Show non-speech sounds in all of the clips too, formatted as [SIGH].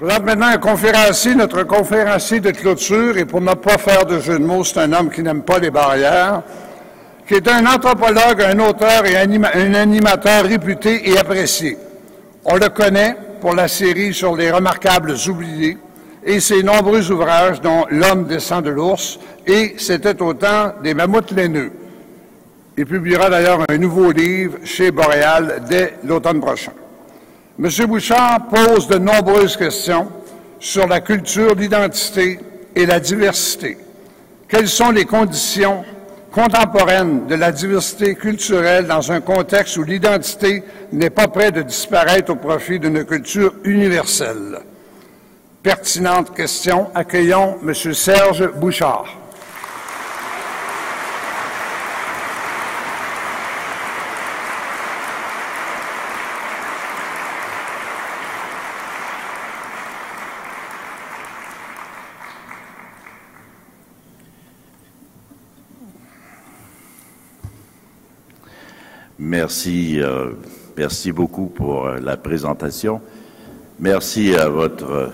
Je maintenant un conférencier, notre conférencier de clôture, et pour ne pas faire de jeu de mots, c'est un homme qui n'aime pas les barrières, qui est un anthropologue, un auteur et un animateur réputé et apprécié. On le connaît pour la série sur les remarquables oubliés et ses nombreux ouvrages dont L'homme descend de l'ours et C'était au temps des mammouths laineux. Il publiera d'ailleurs un nouveau livre chez Boréal dès l'automne prochain. M. Bouchard pose de nombreuses questions sur la culture, l'identité et la diversité. Quelles sont les conditions contemporaines de la diversité culturelle dans un contexte où l'identité n'est pas près de disparaître au profit d'une culture universelle? Pertinente question. Accueillons M. Serge Bouchard. Merci, euh, merci beaucoup pour euh, la présentation. Merci à votre euh,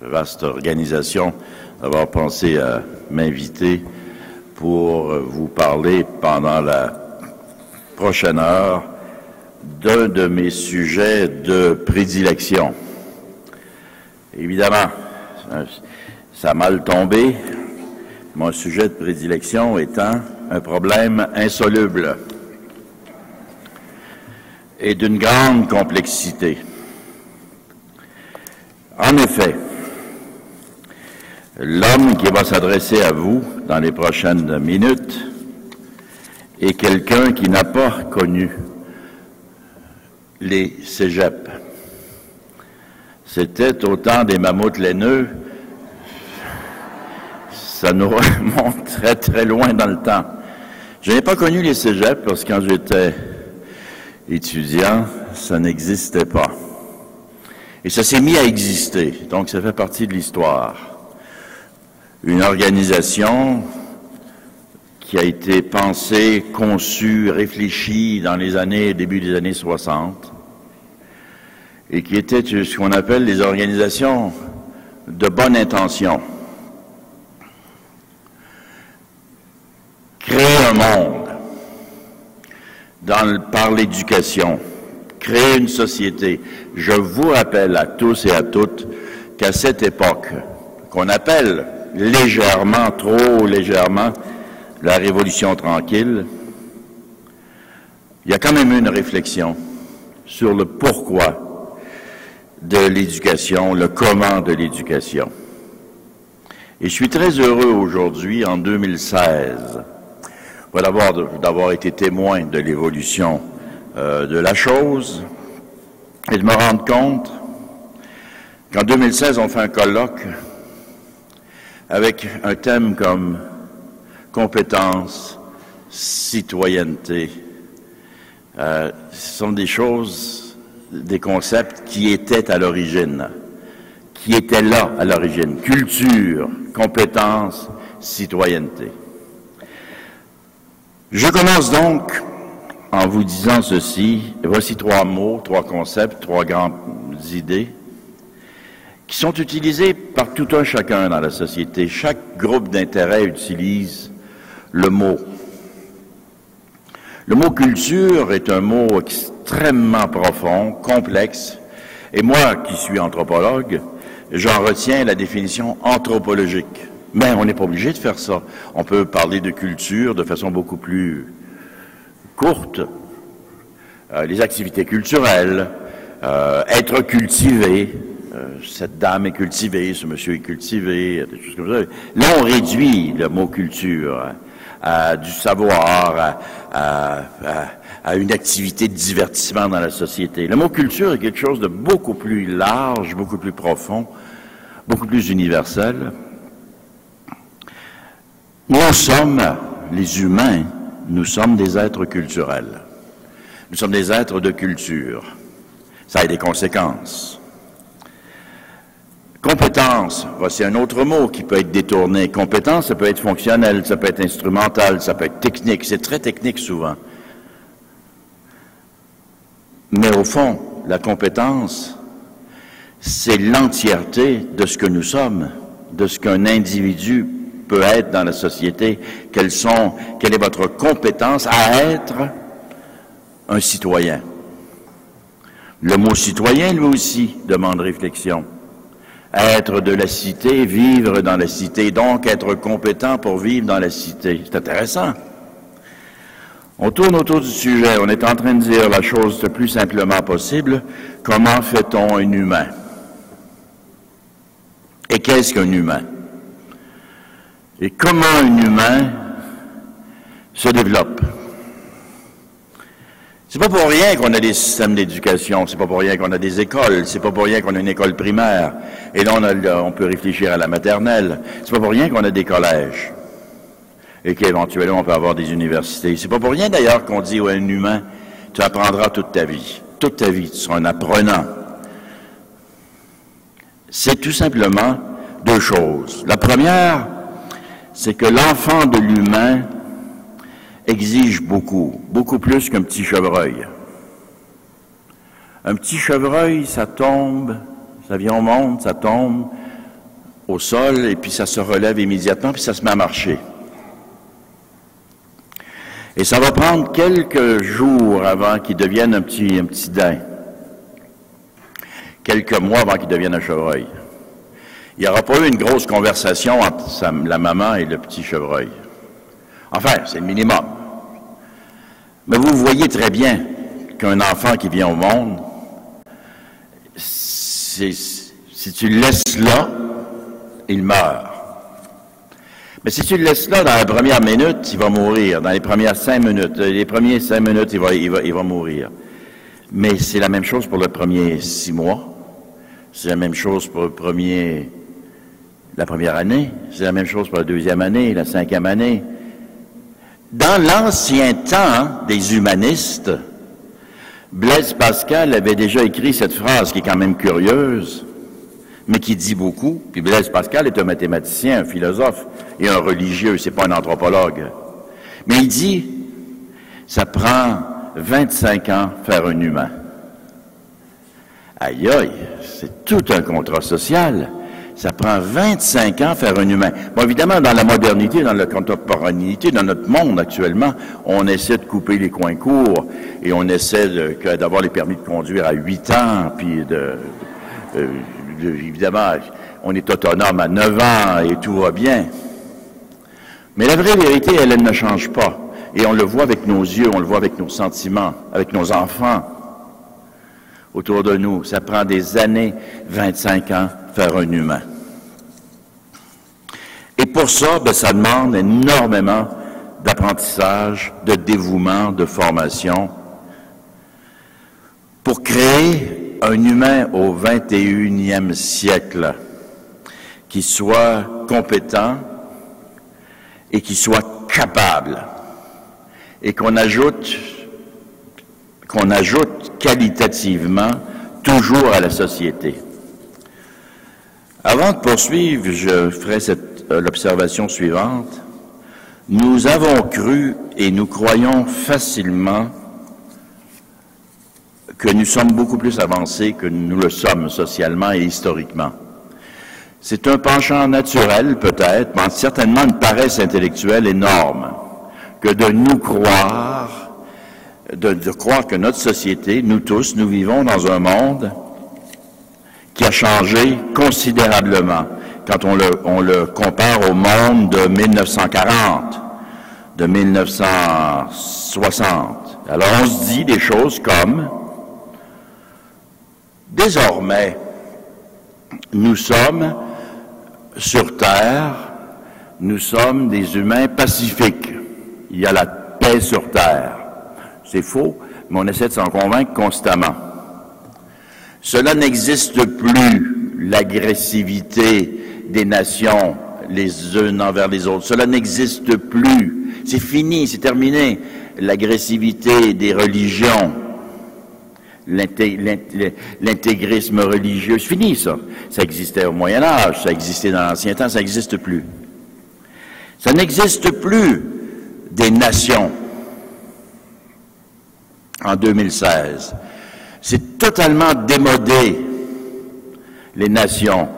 vaste organisation d'avoir pensé à m'inviter pour vous parler pendant la prochaine heure d'un de mes sujets de prédilection. Évidemment, ça a mal tombé, mon sujet de prédilection étant un problème insoluble et d'une grande complexité. En effet, l'homme qui va s'adresser à vous dans les prochaines minutes est quelqu'un qui n'a pas connu les cégeps. C'était au temps des mammouths laineux. Ça nous [LAUGHS] remonte très très loin dans le temps. Je n'ai pas connu les cégeps parce que quand j'étais étudiant, ça n'existait pas. Et ça s'est mis à exister, donc ça fait partie de l'histoire. Une organisation qui a été pensée, conçue, réfléchie dans les années, début des années 60, et qui était ce qu'on appelle les organisations de bonne intention. Créer un monde par l'éducation, créer une société. Je vous rappelle à tous et à toutes qu'à cette époque, qu'on appelle légèrement, trop légèrement, la révolution tranquille, il y a quand même une réflexion sur le pourquoi de l'éducation, le comment de l'éducation. Et je suis très heureux aujourd'hui, en 2016, d'avoir été témoin de l'évolution euh, de la chose et de me rendre compte qu'en 2016, on fait un colloque avec un thème comme compétence, citoyenneté. Euh, ce sont des choses, des concepts qui étaient à l'origine, qui étaient là à l'origine. Culture, compétence, citoyenneté. Je commence donc en vous disant ceci. Voici trois mots, trois concepts, trois grandes idées qui sont utilisés par tout un chacun dans la société. Chaque groupe d'intérêt utilise le mot. Le mot culture est un mot extrêmement profond, complexe, et moi qui suis anthropologue, j'en retiens la définition anthropologique. Mais on n'est pas obligé de faire ça. On peut parler de culture de façon beaucoup plus courte. Euh, les activités culturelles, euh, être cultivé, euh, cette dame est cultivée, ce monsieur est cultivé, des choses comme ça. Là, on réduit le mot culture à, du savoir, à, à, une activité de divertissement dans la société. Le mot culture est quelque chose de beaucoup plus large, beaucoup plus profond, beaucoup plus universel. Nous sommes, les humains, nous sommes des êtres culturels. Nous sommes des êtres de culture. Ça a des conséquences. Compétence, voici un autre mot qui peut être détourné. Compétence, ça peut être fonctionnel, ça peut être instrumental, ça peut être technique. C'est très technique souvent. Mais au fond, la compétence, c'est l'entièreté de ce que nous sommes, de ce qu'un individu peut être dans la société, quelle est votre compétence à être un citoyen. Le mot citoyen, lui aussi, demande réflexion. Être de la cité, vivre dans la cité, donc être compétent pour vivre dans la cité. C'est intéressant. On tourne autour du sujet, on est en train de dire la chose le plus simplement possible. Comment fait-on un humain? Et qu'est-ce qu'un humain? Et comment un humain se développe? C'est pas pour rien qu'on a des systèmes d'éducation, c'est pas pour rien qu'on a des écoles, c'est pas pour rien qu'on a une école primaire, et là on, peut réfléchir à la maternelle, c'est pas pour rien qu'on a des collèges, et qu'éventuellement on peut avoir des universités. C'est pas pour rien d'ailleurs qu'on dit à un humain, tu apprendras toute ta vie, toute ta vie, tu seras un apprenant. C'est tout simplement deux choses. La première, c'est que l'enfant de l'humain exige beaucoup, beaucoup plus qu'un petit chevreuil. Un petit chevreuil, ça tombe, ça vient au monde, ça tombe au sol, et puis ça se relève immédiatement, puis ça se met à marcher. Et ça va prendre quelques jours avant qu'il devienne un petit, un petit daim. Quelques mois avant qu'il devienne un chevreuil. Il n'y aura pas eu une grosse conversation entre la maman et le petit chevreuil. Enfin, c'est le minimum. Mais vous voyez très bien qu'un enfant qui vient au monde, si tu le laisses là, il meurt. Mais si tu le laisses là dans la première minute, il va mourir. Dans les premières cinq minutes, les premiers cinq minutes, il va, il va, il va mourir. Mais c'est la même chose pour le premier six mois. C'est la même chose pour le premier, la première année. C'est la même chose pour la deuxième année, la cinquième année. Dans l'ancien temps des humanistes, Blaise Pascal avait déjà écrit cette phrase qui est quand même curieuse, mais qui dit beaucoup. Puis Blaise Pascal est un mathématicien, un philosophe et un religieux, c'est pas un anthropologue. Mais il dit, ça prend 25 ans faire un humain. Aïe aïe, c'est tout un contrat social. Ça prend 25 ans faire un humain. Bon, évidemment, dans la modernité, dans la contemporanéité, dans notre monde actuellement, on essaie de couper les coins courts et on essaie d'avoir les permis de conduire à 8 ans, puis de, évidemment, on est autonome à 9 ans et tout va bien. Mais la vraie vérité, elle, elle ne change pas. Et on le voit avec nos yeux, on le voit avec nos sentiments, avec nos enfants autour de nous. Ça prend des années, 25 ans, faire un humain. Et pour ça, ben, ça demande énormément d'apprentissage, de dévouement, de formation, pour créer un humain au 21e siècle qui soit compétent et qui soit capable et qu'on ajoute qu'on ajoute qualitativement toujours à la société. Avant de poursuivre, je ferai euh, l'observation suivante. Nous avons cru et nous croyons facilement que nous sommes beaucoup plus avancés que nous le sommes socialement et historiquement. C'est un penchant naturel peut-être, mais certainement une paresse intellectuelle énorme que de nous croire, de, de croire que notre société, nous tous, nous vivons dans un monde qui a changé considérablement quand on le, on le compare au monde de 1940, de 1960. Alors on se dit des choses comme, désormais, nous sommes sur Terre, nous sommes des humains pacifiques. Il y a la paix sur Terre. C'est faux, mais on essaie de s'en convaincre constamment. Cela n'existe plus, l'agressivité des nations les unes envers les autres. Cela n'existe plus. C'est fini, c'est terminé. L'agressivité des religions, l'intégrisme religieux, c'est fini ça. Ça existait au Moyen Âge, ça existait dans l'Ancien Temps, ça n'existe plus. Ça n'existe plus des nations en 2016. C'est totalement démodé les nations.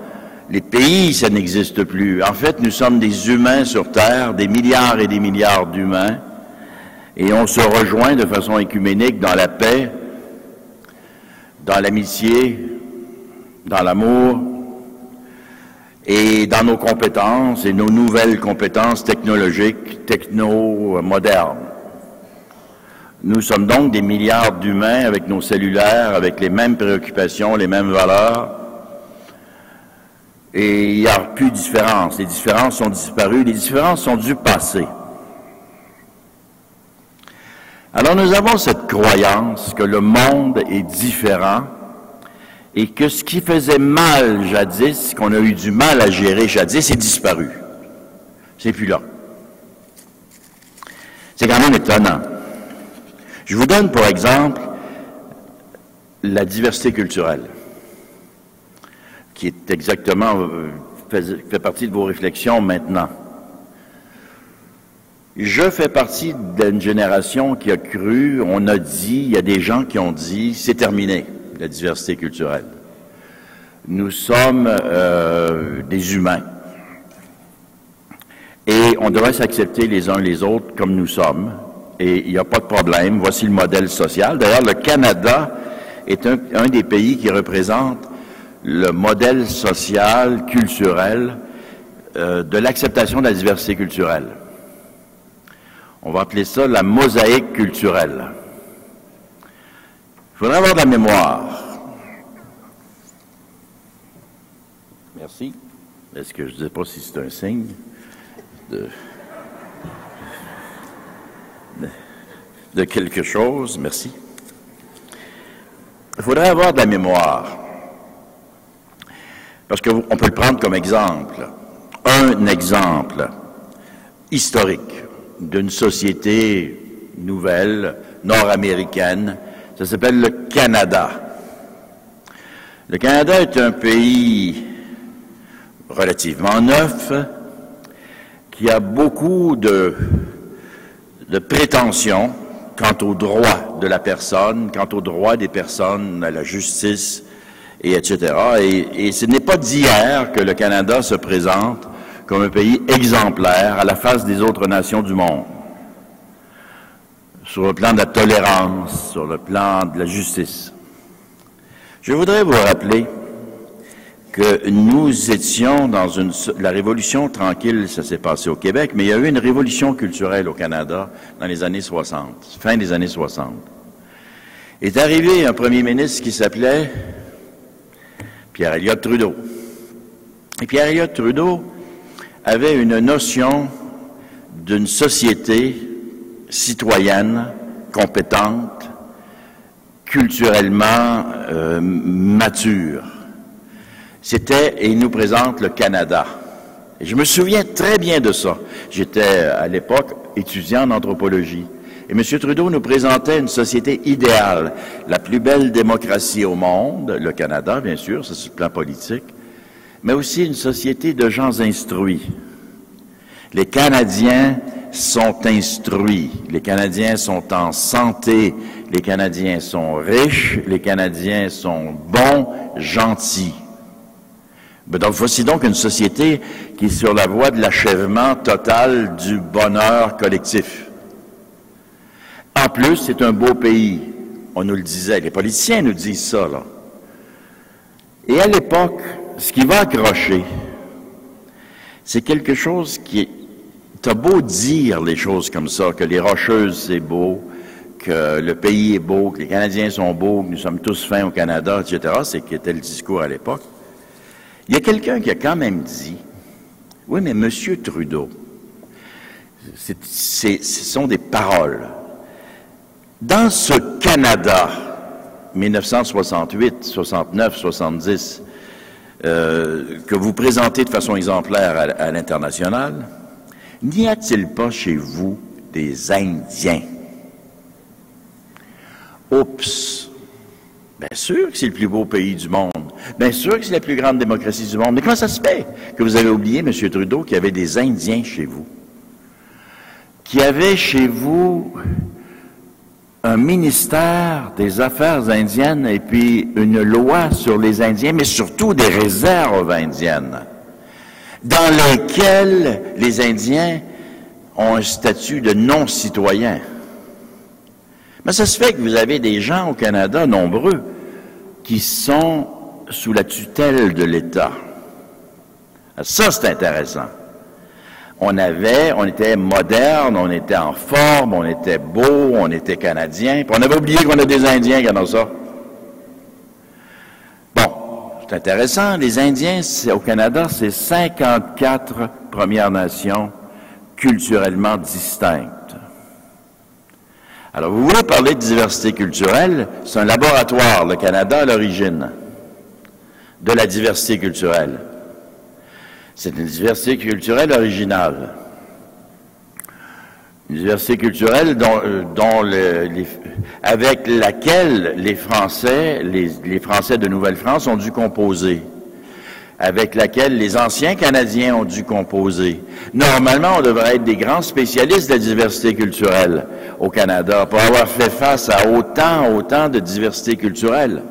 Les pays, ça n'existe plus. En fait, nous sommes des humains sur Terre, des milliards et des milliards d'humains, et on se rejoint de façon écuménique dans la paix, dans l'amitié, dans l'amour, et dans nos compétences et nos nouvelles compétences technologiques, techno-modernes. Nous sommes donc des milliards d'humains avec nos cellulaires, avec les mêmes préoccupations, les mêmes valeurs. Et il n'y a plus de différence. Les différences sont disparues. Les différences sont du passé. Alors nous avons cette croyance que le monde est différent et que ce qui faisait mal jadis, qu'on a eu du mal à gérer jadis, est disparu. C'est plus là. C'est quand même étonnant. Je vous donne pour exemple la diversité culturelle, qui est exactement, euh, fait, partie de vos réflexions maintenant. Je fais partie d'une génération qui a cru, on a dit, il y a des gens qui ont dit, c'est terminé la diversité culturelle. Nous sommes euh, des humains. Et on devrait s'accepter les uns les autres comme nous sommes. Et il n'y a pas de problème. Voici le modèle social. D'ailleurs, le Canada est un, des pays qui représente le modèle social, culturel, euh, de l'acceptation de la diversité culturelle. On va appeler ça la mosaïque culturelle. Il faudrait avoir de la mémoire. Merci. Est-ce que je ne sais pas si c'est un signe de, de, quelque chose? Merci. Il faudrait avoir de la mémoire. Parce qu'on peut le prendre comme exemple. Un exemple historique d'une société nouvelle, nord-américaine, ça s'appelle le Canada. Le Canada est un pays relativement neuf qui a beaucoup de, de prétentions quant aux droits de la personne, quant aux droits des personnes, à la justice, et etc. Et, et ce n'est pas d'hier que le Canada se présente comme un pays exemplaire à la face des autres nations du monde sur le plan de la tolérance, sur le plan de la justice. Je voudrais vous rappeler que nous étions dans une... La révolution tranquille, ça s'est passé au Québec, mais il y a eu une révolution culturelle au Canada dans les années 60, fin des années 60. Est arrivé un premier ministre qui s'appelait Pierre Elliott Trudeau. Et Pierre Elliott Trudeau avait une notion d'une société citoyenne, compétente, culturellement euh, mature. C'était, et il nous présente le Canada. Et je me souviens très bien de ça. J'étais à l'époque étudiant en anthropologie. Et M. Trudeau nous présentait une société idéale, la plus belle démocratie au monde, le Canada, bien sûr, c'est sur le plan politique, mais aussi une société de gens instruits. Les Canadiens sont instruits. Les Canadiens sont en santé. Les Canadiens sont riches. Les Canadiens sont bons, gentils. Donc, voici donc une société qui est sur la voie de l'achèvement total du bonheur collectif. En plus, c'est un beau pays. On nous le disait. Les politiciens nous disent ça, là. Et à l'époque, ce qui va accrocher, c'est quelque chose qui est T'as beau dire les choses comme ça, que les Rocheuses, c'est beau, que le pays est beau, que les Canadiens sont beaux, que nous sommes tous fins au Canada, etc., c'est qui était le discours à l'époque. Il y a quelqu'un qui a quand même dit, oui, mais Monsieur Trudeau, ce sont des paroles. Dans ce Canada, 1968, 69, 70, que vous présentez de façon exemplaire à l'international, N'y a-t-il pas chez vous des Indiens? Oups! Bien sûr que c'est le plus beau pays du monde. Bien sûr que c'est la plus grande démocratie du monde. Mais comment ça se fait que vous avez oublié, M. Trudeau, qu'il y avait des Indiens chez vous? Qu'il y avait chez vous un ministère des Affaires indiennes et puis une loi sur les Indiens, mais surtout des réserves indiennes, dans lesquelles les Indiens ont un statut de non-citoyen. Mais ça se fait que vous avez des gens au Canada, nombreux, qui sont sous la tutelle de l'État. Ça, c'est intéressant. On avait, on était moderne, on était en forme, on était beau, on était canadien, on avait oublié qu'on a des Indiens qui ont ça. Bon, c'est intéressant. Les Indiens, au Canada, c'est 54 Premières Nations culturellement distinctes. Alors, vous voulez parler de diversité culturelle? C'est un laboratoire, le Canada, à l'origine de la diversité culturelle. C'est une diversité culturelle originale. Une diversité culturelle dont, euh, avec laquelle les Français, les Français de Nouvelle-France ont dû composer avec laquelle les anciens Canadiens ont dû composer. Normalement, on devrait être des grands spécialistes de la diversité culturelle au Canada pour avoir fait face à autant, autant de diversité culturelle,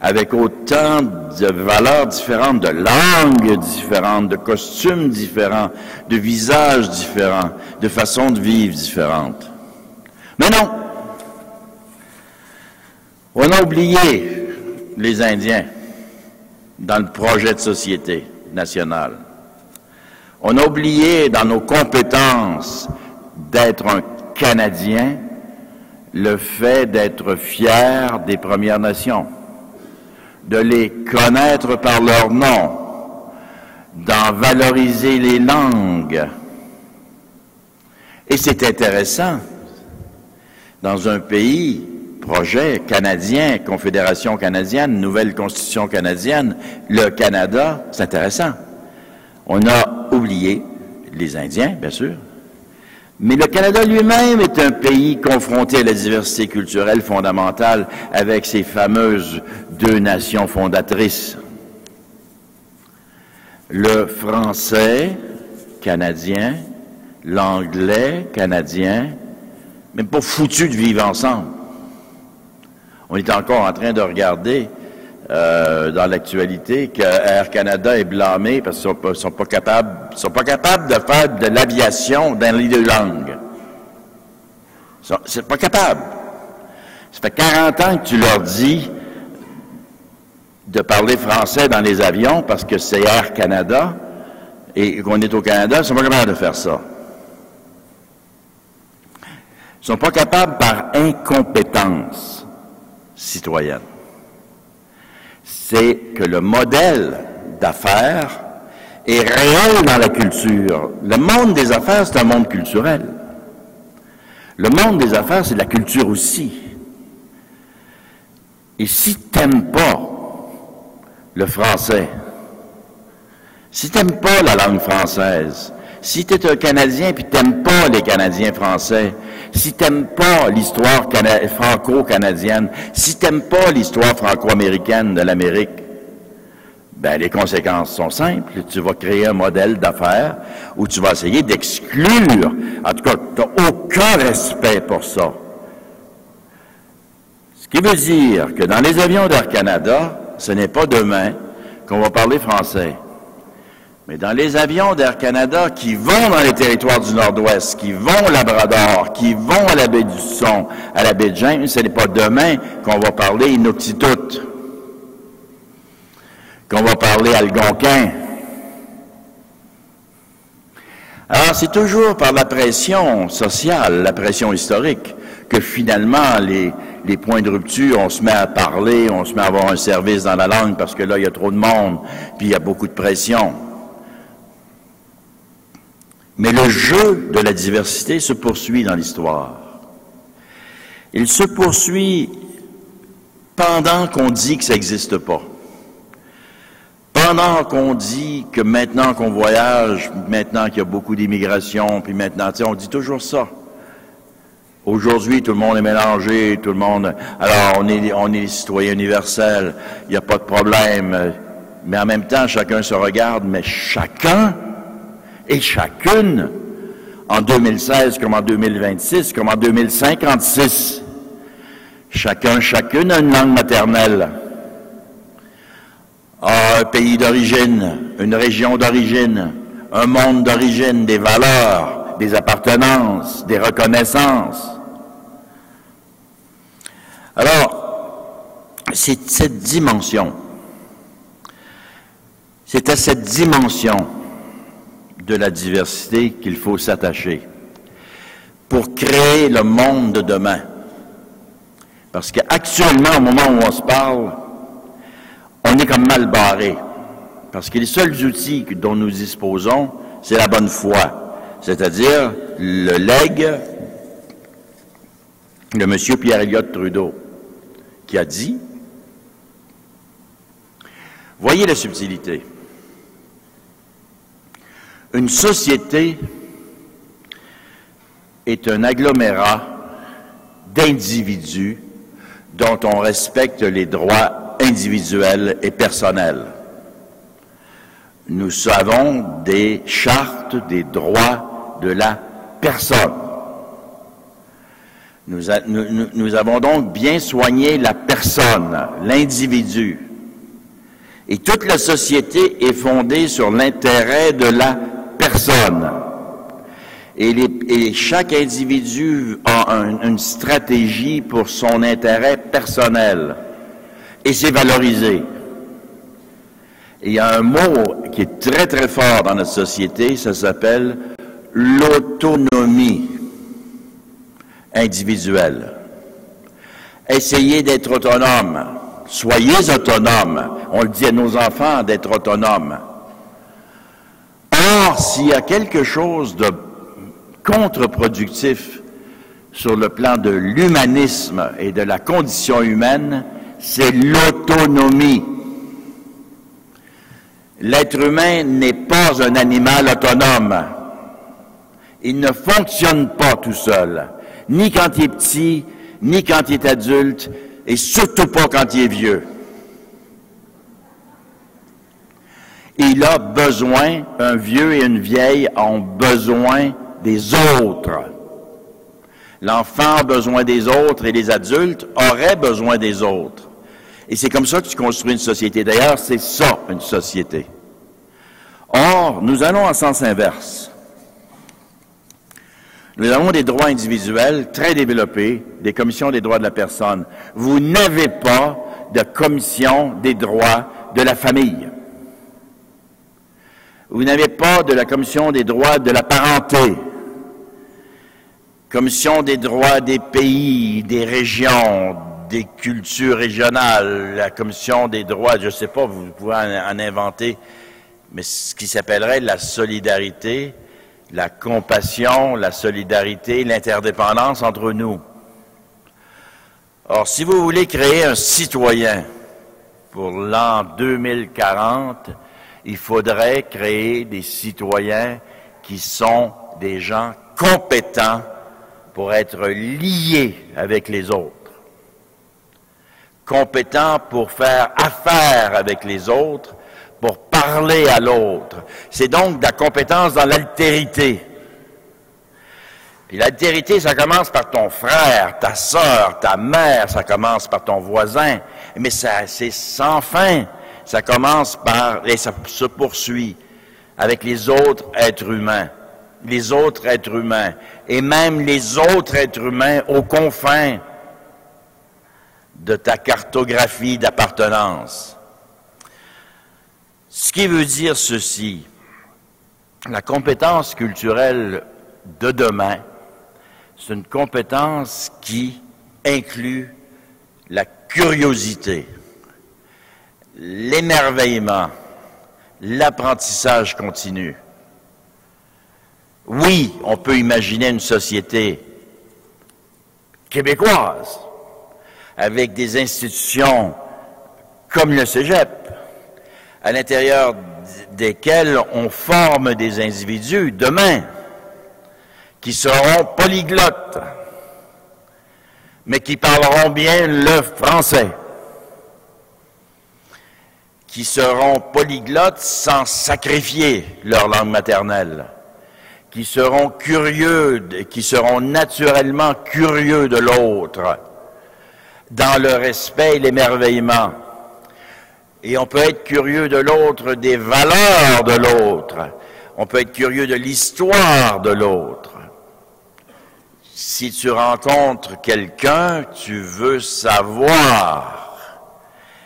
avec autant de valeurs différentes, de langues différentes, de costumes différents, de visages différents, de façons de vivre différentes. Mais non, on a oublié les Indiens dans le projet de société nationale. On a oublié dans nos compétences d'être un Canadien le fait d'être fier des Premières Nations, de les connaître par leur nom, d'en valoriser les langues. Et c'est intéressant, dans un pays projet canadien, Confédération canadienne, nouvelle constitution canadienne, le Canada, c'est intéressant. On a oublié les Indiens, bien sûr, mais le Canada lui-même est un pays confronté à la diversité culturelle fondamentale avec ses fameuses deux nations fondatrices. Le français canadien, l'anglais canadien, même pas foutu de vivre ensemble. On est encore en train de regarder euh, dans l'actualité que Air Canada est blâmé parce qu'ils ne sont, pas capables, sont pas capables de faire de l'aviation dans les deux langues. C'est pas capable. Ça fait 40 ans que tu leur dis de parler français dans les avions parce que c'est Air Canada et qu'on est au Canada, ils sont pas capables de faire ça. Ils sont pas capables par incompétence citoyenne. C'est que le modèle d'affaires est réel dans la culture. Le monde des affaires, c'est un monde culturel. Le monde des affaires, c'est la culture aussi. Et si tu n'aimes pas le français, si tu n'aimes pas la langue française, si tu es un Canadien puis t'aimes pas les Canadiens français, si t'aimes pas l'histoire franco-canadienne, si t'aimes pas l'histoire franco-américaine de l'Amérique, ben les conséquences sont simples. Tu vas créer un modèle d'affaires où tu vas essayer d'exclure. En tout cas, tu n'as aucun respect pour ça. Ce qui veut dire que dans les avions d'Air Canada, ce n'est pas demain qu'on va parler français. Mais dans les avions d'Air Canada qui vont dans les territoires du Nord-Ouest, qui vont au Labrador, qui vont à la baie du Son, à la baie de James, ce n'est pas demain qu'on va parler Inuktitut, qu'on va parler Algonquin. Alors, c'est toujours par la pression sociale, la pression historique, que finalement, les, les points de rupture, on se met à parler, on se met à avoir un service dans la langue parce que là, il y a trop de monde, puis il y a beaucoup de pression. Mais le jeu de la diversité se poursuit dans l'histoire. Il se poursuit pendant qu'on dit que ça n'existe pas. Pendant qu'on dit que maintenant qu'on voyage, maintenant qu'il y a beaucoup d'immigration, puis maintenant, on dit toujours ça. Aujourd'hui, tout le monde est mélangé, tout le monde. Alors, on est, on est citoyen universel, il n'y a pas de problème. Mais en même temps, chacun se regarde, mais chacun et chacune en 2016 comme en 2026, comme en 2056. Chacun, chacune a une langue maternelle, a un pays d'origine, une région d'origine, un monde d'origine, des valeurs, des appartenances, des reconnaissances. Alors, c'est cette dimension, c'est à cette dimension de la diversité qu'il faut s'attacher pour créer le monde de demain. Parce qu'actuellement, au moment où on se parle, on est comme mal barré. Parce que les seuls outils dont nous disposons, c'est la bonne foi, c'est-à-dire le legs de M. Pierre Elliott Trudeau, qui a dit, voyez la subtilité, une société est un agglomérat d'individus dont on respecte les droits individuels et personnels. Nous avons des chartes des droits de la personne. Nous, avons donc bien soigné la personne, l'individu. Et toute la société est fondée sur l'intérêt de la personne. Et, chaque individu a une stratégie pour son intérêt personnel. Et c'est valorisé. il y a un mot qui est très très fort dans notre société, ça s'appelle l'autonomie individuelle. Essayez d'être autonome. Soyez autonome. On le dit à nos enfants d'être autonomes. Or, s'il y a quelque chose de contre-productif sur le plan de l'humanisme et de la condition humaine, c'est l'autonomie. L'être humain n'est pas un animal autonome. Il ne fonctionne pas tout seul, ni quand il est petit, ni quand il est adulte, et surtout pas quand il est vieux. Il a besoin, un vieux et une vieille ont besoin des autres. L'enfant a besoin des autres et les adultes auraient besoin des autres. Et c'est comme ça que tu construis une société. D'ailleurs, c'est ça, une société. Or, nous allons en sens inverse. Nous avons des droits individuels très développés, des commissions des droits de la personne. Vous n'avez pas de commission des droits de la famille. Vous n'avez pas de la commission des droits de la parenté. Commission des droits des pays, des régions, des cultures régionales, la commission des droits, je ne sais pas, vous pouvez en, inventer, mais ce qui s'appellerait la solidarité, la compassion, la solidarité, l'interdépendance entre nous. Or, si vous voulez créer un citoyen pour l'an 2040, il faudrait créer des citoyens qui sont des gens compétents pour être liés avec les autres, compétents pour faire affaire avec les autres, parler à l'autre. C'est donc de la compétence dans l'altérité. Puis l'altérité, ça commence par ton frère, ta sœur, ta mère, ça commence par ton voisin, mais c'est sans fin. Ça commence par, et ça se poursuit avec les autres êtres humains les autres êtres humains et même les autres êtres humains aux confins de ta cartographie d'appartenance. Ce qui veut dire ceci, la compétence culturelle de demain, c'est une compétence qui inclut la curiosité, l'émerveillement, l'apprentissage continu, oui, on peut imaginer une société québécoise avec des institutions comme le Cégep, à l'intérieur desquelles on forme des individus demain qui seront polyglottes, mais qui parleront bien le français, qui seront polyglottes sans sacrifier leur langue maternelle qui seront curieux, qui seront naturellement curieux de l'autre, dans le respect et l'émerveillement. Et on peut être curieux de l'autre, des valeurs de l'autre. On peut être curieux de l'histoire de l'autre. Si tu rencontres quelqu'un, tu veux savoir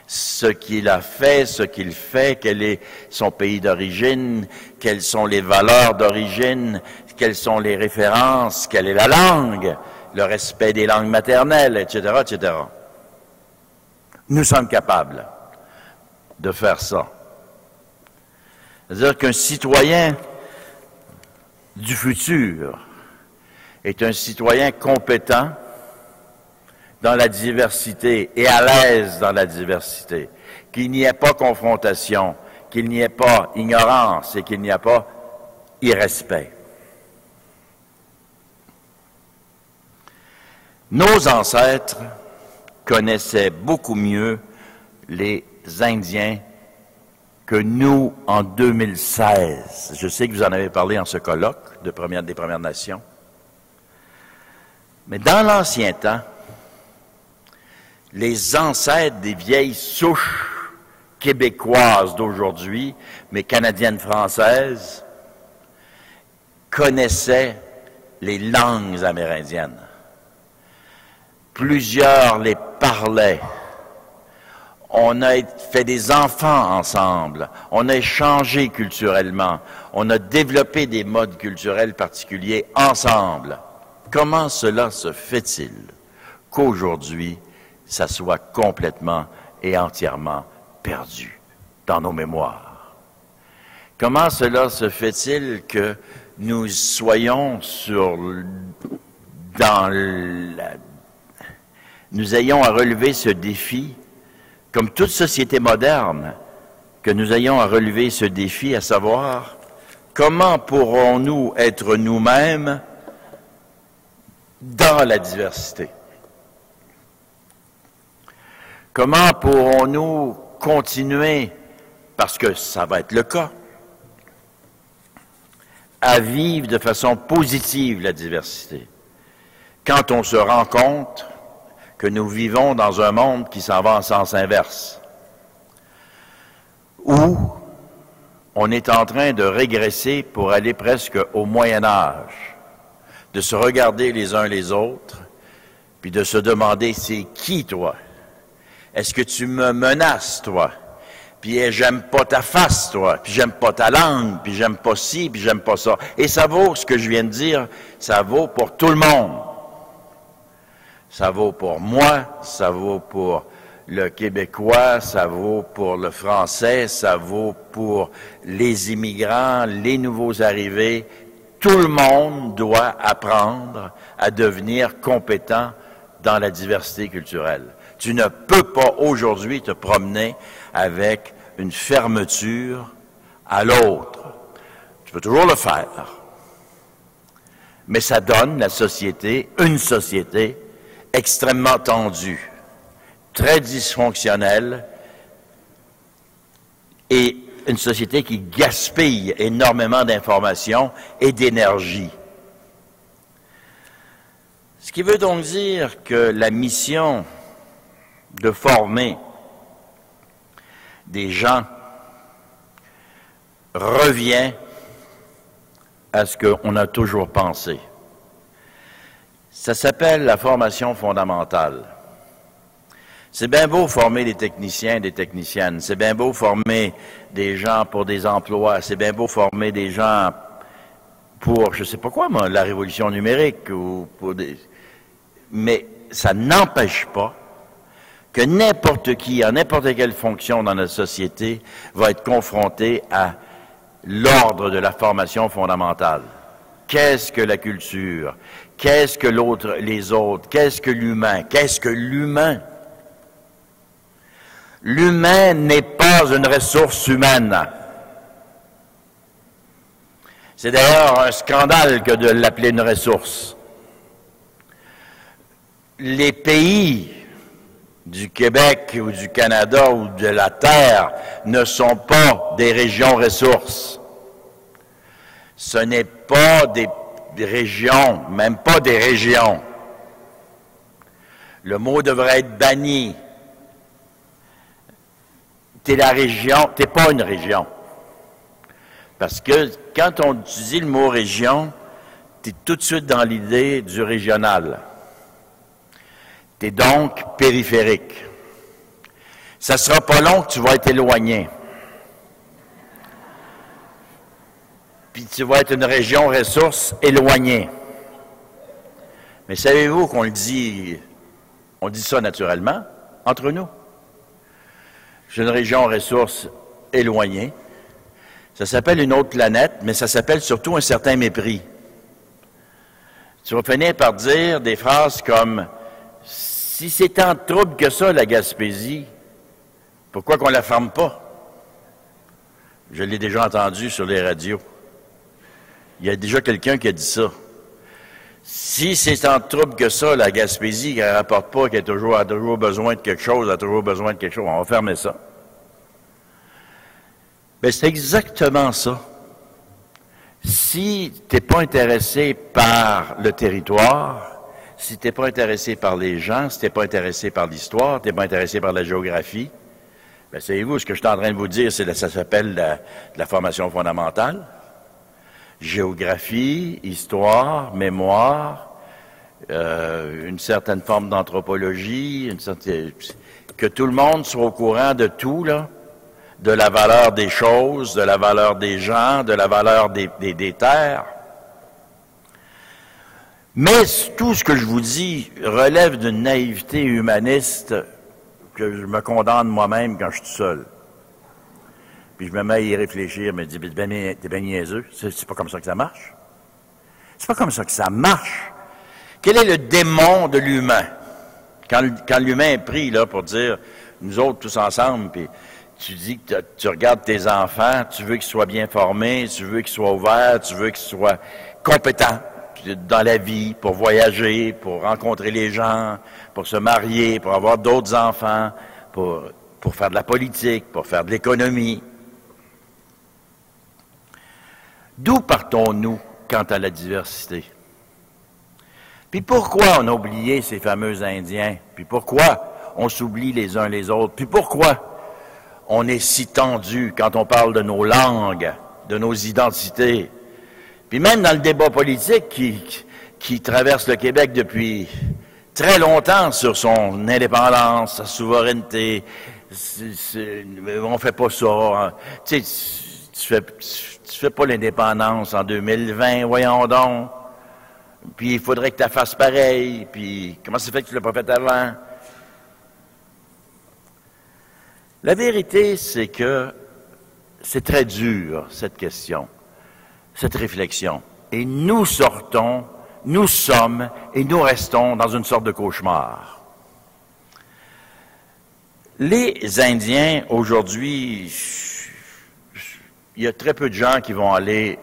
ce qu'il a fait, ce qu'il fait, quel est son pays d'origine, quelles sont les valeurs d'origine, quelles sont les références, quelle est la langue, le respect des langues maternelles, etc., etc. Nous sommes capables de faire ça. C'est-à-dire qu'un citoyen du futur est un citoyen compétent dans la diversité et à l'aise dans la diversité, qu'il n'y ait pas confrontation, qu'il n'y ait pas ignorance et qu'il n'y ait pas irrespect. Nos ancêtres connaissaient beaucoup mieux les Indiens que nous en 2016. Je sais que vous en avez parlé en ce colloque de première, des Premières Nations. Mais dans l'ancien temps, les ancêtres des vieilles souches québécoises d'aujourd'hui, mais canadiennes françaises, connaissaient les langues amérindiennes. Plusieurs les parlaient. On a fait des enfants ensemble. On a échangé culturellement. On a développé des modes culturels particuliers ensemble. Comment cela se fait-il qu'aujourd'hui, ça soit complètement et entièrement perdu dans nos mémoires? Comment cela se fait-il que nous soyons sur, dans nous ayons à relever ce défi, comme toute société moderne, que nous ayons à relever ce défi, à savoir comment pourrons-nous être nous-mêmes dans la diversité? Comment pourrons-nous continuer, parce que ça va être le cas, à vivre de façon positive la diversité? Quand on se rend compte que nous vivons dans un monde qui s'en va en sens inverse, où on est en train de régresser pour aller presque au Moyen Âge, de se regarder les uns les autres, puis de se demander c'est qui toi? Est-ce que tu me menaces, toi? Puis eh, j'aime pas ta face, toi. Puis j'aime pas ta langue. Puis j'aime pas ci, puis j'aime pas ça. Et ça vaut, ce que je viens de dire, ça vaut pour tout le monde. Ça vaut pour moi, ça vaut pour le Québécois, ça vaut pour le Français, ça vaut pour les immigrants, les nouveaux arrivés. Tout le monde doit apprendre à devenir compétent dans la diversité culturelle. Tu ne peux pas aujourd'hui te promener avec une fermeture à l'autre. Tu peux toujours le faire, mais ça donne la société, une société extrêmement tendue, très dysfonctionnelle et une société qui gaspille énormément d'informations et d'énergie. Ce qui veut donc dire que la mission de former des gens revient à ce qu'on a toujours pensé. Ça s'appelle la formation fondamentale. C'est bien beau former des techniciens et des techniciennes, c'est bien beau former des gens pour des emplois, c'est bien beau former des gens pour, je ne sais pas quoi, moi, la révolution numérique ou pour des... Mais ça n'empêche pas que n'importe qui, en n'importe quelle fonction dans notre société, va être confronté à l'ordre de la formation fondamentale. Qu'est-ce que la culture? Qu'est-ce que l'autre, les autres? Qu'est-ce que l'humain? Qu'est-ce que l'humain? L'humain n'est pas une ressource humaine. C'est d'ailleurs un scandale que de l'appeler une ressource. Les pays du Québec ou du Canada ou de la Terre ne sont pas des régions ressources. Ce n'est pas des, régions, même pas des régions. Le mot devrait être banni. T'es la région, t'es pas une région. Parce que quand on utilise le mot région, tu tout de suite dans l'idée du régional. Tu donc périphérique. Ça sera pas long que tu vas être éloigné. Puis tu vas être une région ressource éloignée. Mais savez-vous qu'on le dit, on dit ça naturellement, entre nous? C'est une région ressource éloignée. Ça s'appelle une autre planète, mais ça s'appelle surtout un certain mépris. Tu vas finir par dire des phrases comme Si c'est tant de trouble que ça, la Gaspésie, pourquoi qu'on la ferme pas? Je l'ai déjà entendu sur les radios. Il y a déjà quelqu'un qui a dit ça. Si c'est tant de trouble que ça, la Gaspésie, qu'elle ne rapporte pas, qu'elle a toujours, besoin de quelque chose, a toujours besoin de quelque chose, on va fermer ça. Mais c'est exactement ça. Si tu n'es pas intéressé par le territoire, si tu n'es pas intéressé par les gens, si tu n'es pas intéressé par l'histoire, tu n'es pas intéressé par la géographie, ben, savez-vous, ce que je suis en train de vous dire, c'est ça s'appelle la, formation fondamentale. Géographie, histoire, mémoire, euh, une certaine forme d'anthropologie, que tout le monde soit au courant de tout, là, de la valeur des choses, de la valeur des gens, de la valeur des, des, terres. Mais tout ce que je vous dis relève d'une naïveté humaniste que je me condamne moi-même quand je suis seul. Puis je me mets à y réfléchir, me dis, t'es bien, bien niaiseux, c'est pas comme ça que ça marche. C'est pas comme ça que ça marche. Quel est le démon de l'humain? Quand, quand l'humain est pris là pour dire, nous autres tous ensemble, puis tu dis que tu regardes tes enfants, tu veux qu'ils soient bien formés, tu veux qu'ils soient ouverts, tu veux qu'ils soient compétents dans la vie, pour voyager, pour rencontrer les gens, pour se marier, pour avoir d'autres enfants, pour, pour faire de la politique, pour faire de l'économie. D'où partons-nous quant à la diversité? Puis pourquoi on a oublié ces fameux Indiens? Puis pourquoi on s'oublie les uns les autres? Puis pourquoi on est si tendu quand on parle de nos langues, de nos identités? Puis même dans le débat politique qui, traverse le Québec depuis très longtemps sur son indépendance, sa souveraineté, on fait pas ça. Hein. Tu fais pas l'indépendance en 2020, voyons donc. Puis il faudrait que tu fasses pareil. Puis comment ça fait que tu l'as pas fait avant? La vérité, c'est que c'est très dur, cette question, cette réflexion. Et nous sortons, nous sommes et nous restons dans une sorte de cauchemar. Les Indiens, aujourd'hui, il y a très peu de gens qui vont aller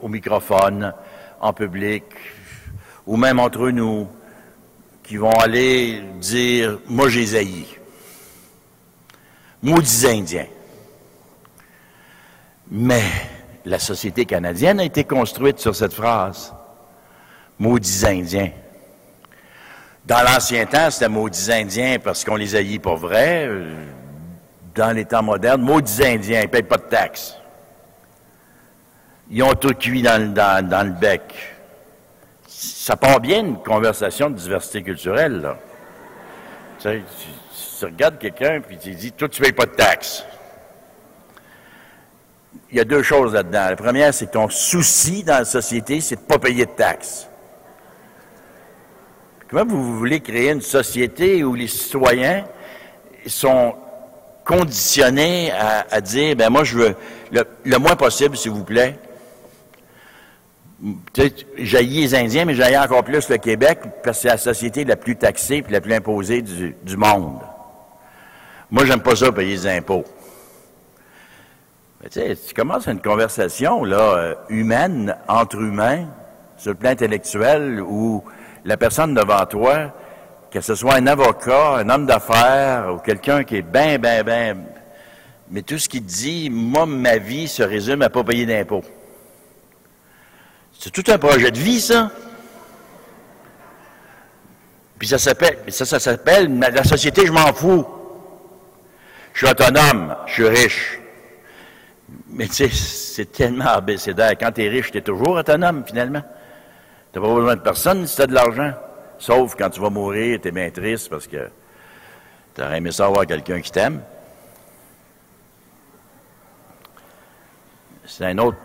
au microphone, en public, ou même entre nous, qui vont aller dire, moi j'ai zaï maudits Indiens. Mais la société canadienne a été construite sur cette phrase. Maudits Indiens. Dans l'ancien temps, c'était maudits Indiens parce qu'on les haït pour vrai. Dans les temps modernes, maudits Indiens, ils ne payent pas de taxes. Ils ont tout cuit dans, le bec. Ça part bien une conversation de diversité culturelle, là. Tu tu regardes quelqu'un puis tu dis, toi, tu ne payes pas de taxes. Il y a deux choses là-dedans. La première, c'est que ton souci dans la société, c'est de ne pas payer de taxes. Comment vous voulez créer une société où les citoyens sont conditionnés à, dire, ben moi, je veux le, moins possible, s'il vous plaît? J'haïs les Indiens, mais j'haïs encore plus le Québec parce que c'est la société la plus taxée et la plus imposée du monde. Moi, j'aime pas ça, payer des impôts. Tu sais, tu commences une conversation là, euh, humaine, entre humains, sur le plan intellectuel, où la personne devant toi, que ce soit un avocat, un homme d'affaires, ou quelqu'un qui est bien, bien, bien... Mais tout ce qu'il dit, moi, ma vie se résume à pas payer d'impôts. C'est tout un projet de vie, ça. Puis ça s'appelle, ça, ça s'appelle, la société, je m'en fous. Je suis autonome, je suis riche. Mais tu sais, c'est tellement abécédaire. Quand tu es riche, tu es toujours autonome, finalement. Tu n'as pas besoin de personne si tu as de l'argent. Sauf quand tu vas mourir, tu es bien triste parce que tu aurais aimé savoir quelqu'un qui t'aime. C'est une autre,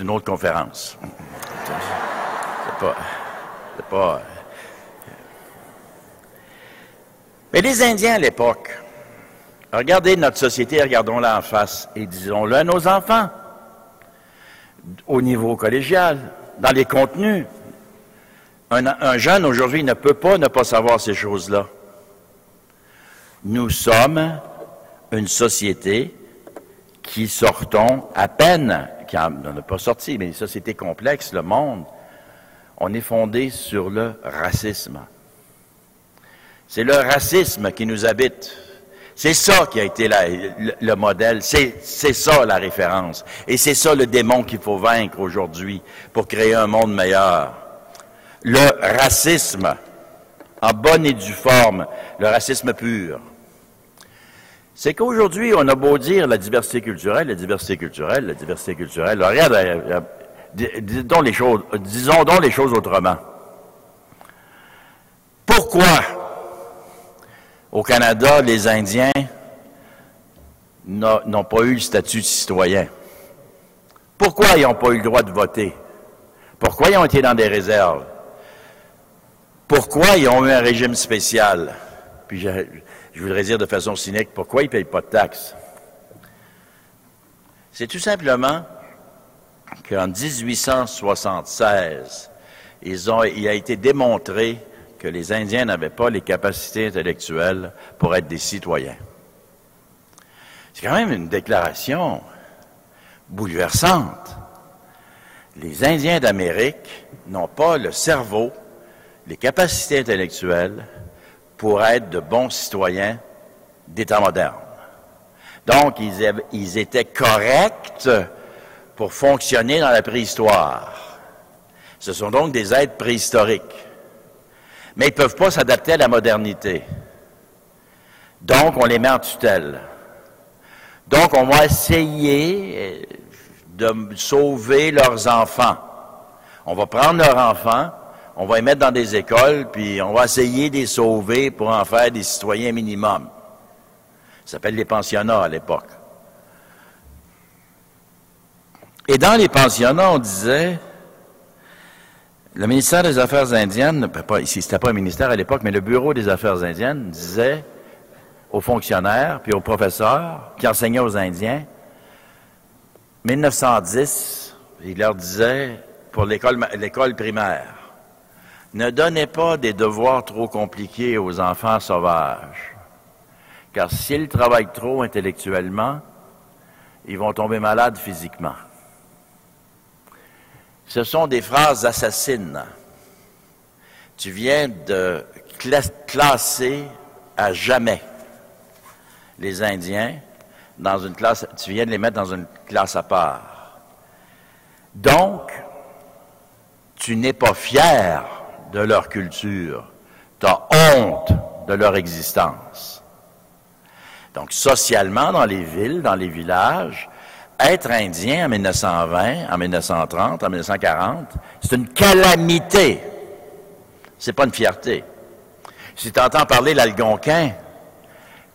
une autre conférence. C'est pas, c'est pas. Mais les Indiens à l'époque, regardez notre société, regardons-la en face et disons-le à nos enfants, au niveau collégial, dans les contenus. Un, un jeune aujourd'hui ne peut pas ne pas savoir ces choses-là. Nous sommes une société qui sortons à peine, qui n'en a pas sorti, mais une société complexe, le monde, on est fondé sur le racisme. C'est le racisme qui nous habite. C'est ça qui a été le, modèle, c'est ça la référence. Et c'est ça le démon qu'il faut vaincre aujourd'hui pour créer un monde meilleur. Le racisme, en bonne et due forme, le racisme pur. C'est qu'aujourd'hui, on a beau dire la diversité culturelle, la diversité culturelle, la diversité culturelle. regarde, euh, euh, disons donc les choses autrement. Pourquoi au Canada, les Indiens n'ont pas eu le statut de citoyen? Pourquoi ils n'ont pas eu le droit de voter? Pourquoi ils ont été dans des réserves? Pourquoi ils ont eu un régime spécial? Puis je, voudrais dire de façon cynique, pourquoi ils ne payent pas de taxes? C'est tout simplement qu'en 1876, ils ont, il a été démontré que les Indiens n'avaient pas les capacités intellectuelles pour être des citoyens. C'est quand même une déclaration bouleversante. Les Indiens d'Amérique n'ont pas le cerveau, les capacités intellectuelles pour être de bons citoyens d'État moderne. Donc, ils, ils étaient corrects pour fonctionner dans la préhistoire. Ce sont donc des êtres préhistoriques mais ils ne peuvent pas s'adapter à la modernité. Donc, on les met en tutelle. Donc, on va essayer euh, de sauver leurs enfants. On va prendre leurs enfants, on va les mettre dans des écoles, puis on va essayer de les sauver pour en faire des citoyens minimum. Ça s'appelle les pensionnats à l'époque. Et dans les pensionnats, on disait, le ministère des Affaires indiennes, pas, ici, c'était pas un ministère à l'époque, mais le Bureau des Affaires indiennes disait aux fonctionnaires puis aux professeurs qui enseignaient aux Indiens, 1910, il leur disait pour l'école primaire, ne donnez pas des devoirs trop compliqués aux enfants sauvages, car s'ils travaillent trop intellectuellement, ils vont tomber malades physiquement. Ce sont des phrases assassines. Tu viens de classer à jamais les Indiens dans une classe, tu viens de les mettre dans une classe à part. Donc, tu n'es pas fier de leur culture, tu honte de leur existence. Donc, socialement, dans les villes, dans les villages, être indien en 1920, en 1930, en 1940, c'est une calamité. C'est pas une fierté. Si tu entends parler l'algonquin,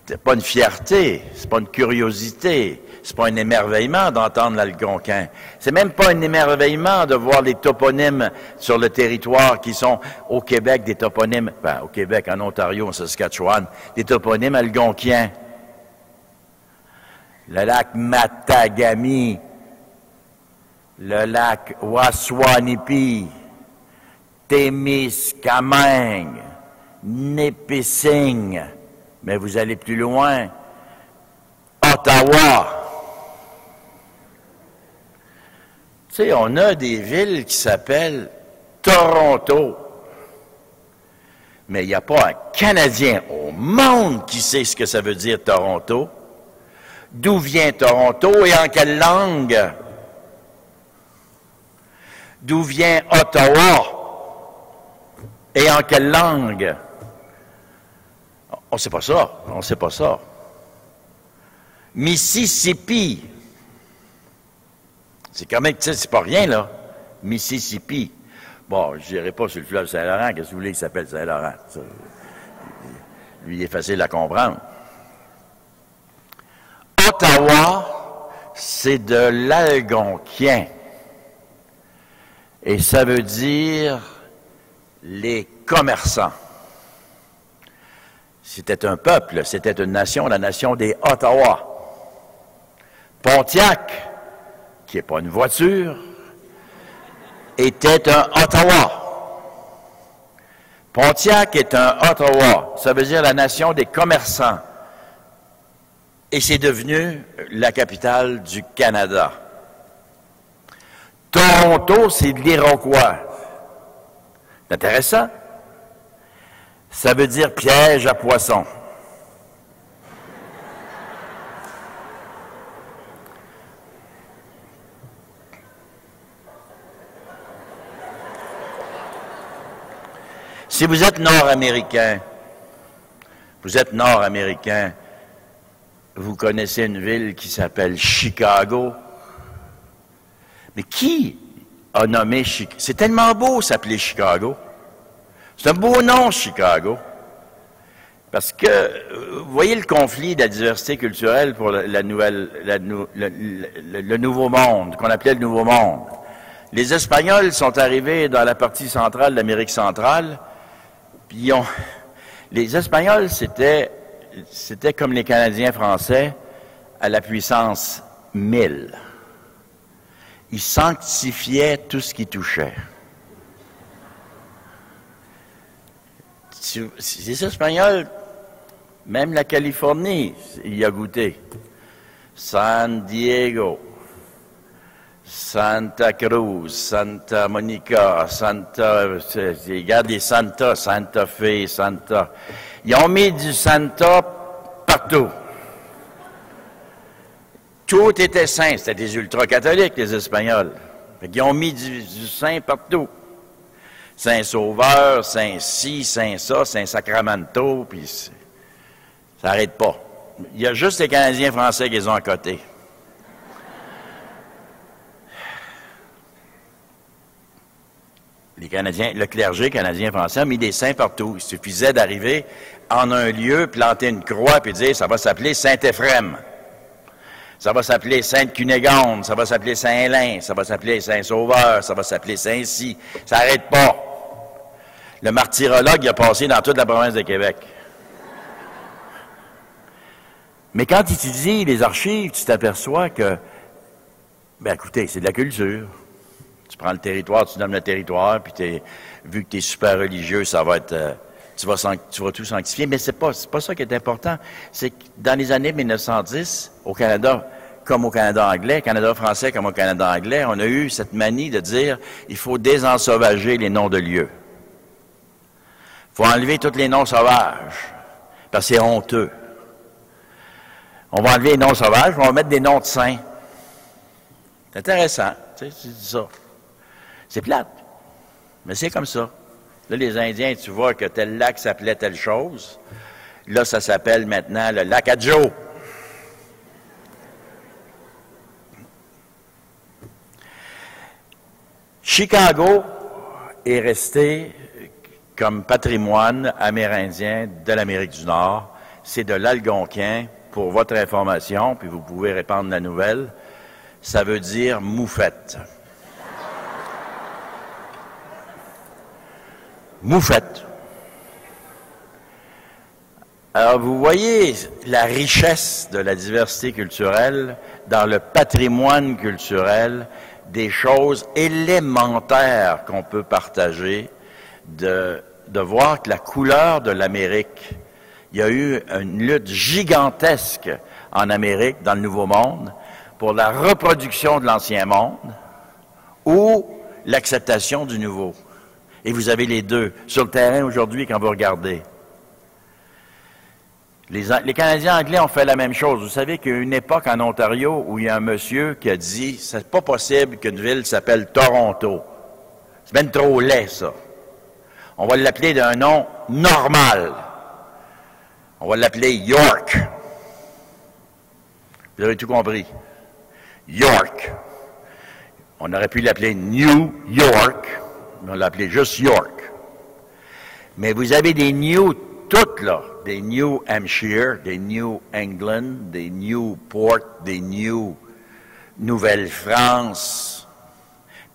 c'est pas une fierté, c'est pas une curiosité, c'est pas un émerveillement d'entendre l'algonquin. C'est même pas un émerveillement de voir les toponymes sur le territoire qui sont au Québec des toponymes, enfin, au Québec, en Ontario, en Saskatchewan, des toponymes algonquiens le lac Matagami, le lac Waswanipi, Témiscamingue, Nipissing, mais vous allez plus loin, Ottawa. Tu sais, on a des villes qui s'appellent Toronto. Mais il n'y a pas un Canadien au monde qui sait ce que ça veut dire Toronto d'où vient Toronto et en quelle langue? d'où vient Ottawa et en quelle langue? On ne sait pas ça. On ne sait pas ça. Mississippi. C'est quand même, tu sais, c'est pas rien, là. Mississippi. Bon, je n'irai pas sur le fleuve Saint-Laurent. Qu'est-ce que vous voulez qu'il s'appelle Saint-Laurent? Lui, il est facile à comprendre. Ottawa, c'est de l'algonquien. Et ça veut dire les commerçants. C'était un peuple, c'était une nation, la nation des Ottawa. Pontiac, qui n'est pas une voiture, était un Ottawa. Pontiac est un Ottawa, ça veut dire la nation des commerçants. Et c'est devenu la capitale du Canada. Toronto, c'est l'Iroquois. C'est intéressant. Ça veut dire piège à poisson. Si vous êtes nord-américain, vous êtes nord-américain, vous connaissez une ville qui s'appelle Chicago. Mais qui a nommé Chicago? C'est tellement beau s'appeler Chicago. C'est un beau nom, Chicago. Parce que, vous voyez le conflit de la diversité culturelle pour la, nouvelle, le, nouveau monde, qu'on appelait le nouveau monde. Les Espagnols sont arrivés dans la partie centrale de l'Amérique centrale, puis ont, les Espagnols, c'était, c'était comme les Canadiens français à la puissance 1000. Ils sanctifiaient tout ce qui touchait. Les Espagnols, même la Californie, il y a goûté. San Diego, Santa Cruz, Santa Monica, Santa, regarde les Santa, Santa Fe, Santa. Ils ont mis du Santa partout. Tout était saint. C'était des ultra-catholiques, les Espagnols. Ils ont mis du, saint partout. Saint-Sauveur, Saint-Ci, Saint-Ça, Saint-Sacramento, puis ça n'arrête pas. Il y a juste les Canadiens français qui les ont à côté. Les Canadiens, le clergé canadien-français a mis des saints partout. Il suffisait d'arriver en un lieu, planter une croix, puis dire, ça va s'appeler Saint-Éphrem. Ça va s'appeler Sainte-Cunégonde, ça va s'appeler Saint-Hélène, ça va s'appeler Saint-Sauveur, ça va s'appeler Saint-Cy. Ça n'arrête pas. Le martyrologue a passé dans toute la province de Québec. Mais quand tu étudies les archives, tu t'aperçois que, ben écoutez, c'est de la culture. Tu prends le territoire, tu donnes le territoire, puis vu que tu es super religieux, ça va être... Euh, tu, vas, tout sanctifier. Mais c'est pas, pas ça qui est important. C'est que dans les années 1910, au Canada, comme au Canada anglais, Canada français comme au Canada anglais, on a eu cette manie de dire il faut désensauvager les noms de lieux. Il faut enlever tous les noms sauvages, parce que c'est honteux. On va enlever les noms sauvages, on va mettre des noms de saints. C'est intéressant, tu sais, c'est ça. C'est plate, mais c'est comme ça. Là, les Indiens, tu vois que tel lac s'appelait telle chose. Là, ça s'appelle maintenant le lac Adjo. Chicago est resté comme patrimoine amérindien de l'Amérique du Nord. C'est de l'algonquin, pour votre information, puis vous pouvez répandre la nouvelle. Ça veut dire moufette. moufette. Alors, vous voyez la richesse de la diversité culturelle dans le patrimoine culturel, des choses élémentaires qu'on peut partager, de, voir que la couleur de l'Amérique, il y a eu une lutte gigantesque en Amérique, dans le Nouveau Monde, pour la reproduction de l'Ancien Monde ou l'acceptation du Nouveau. Et vous avez les deux sur le terrain aujourd'hui quand vous regardez. Les, les, Canadiens anglais ont fait la même chose. Vous savez qu'il y a une époque en Ontario où il y a un monsieur qui a dit c'est pas possible qu'une ville s'appelle Toronto. C'est bien trop laid, ça. On va l'appeler d'un nom normal. On va l'appeler York. Vous avez tout compris? York. On aurait pu l'appeler New York, mais on l'appelait juste York. Mais vous avez des New toutes là, des New Hampshire, des New England, des Newport, des New Nouvelle-France.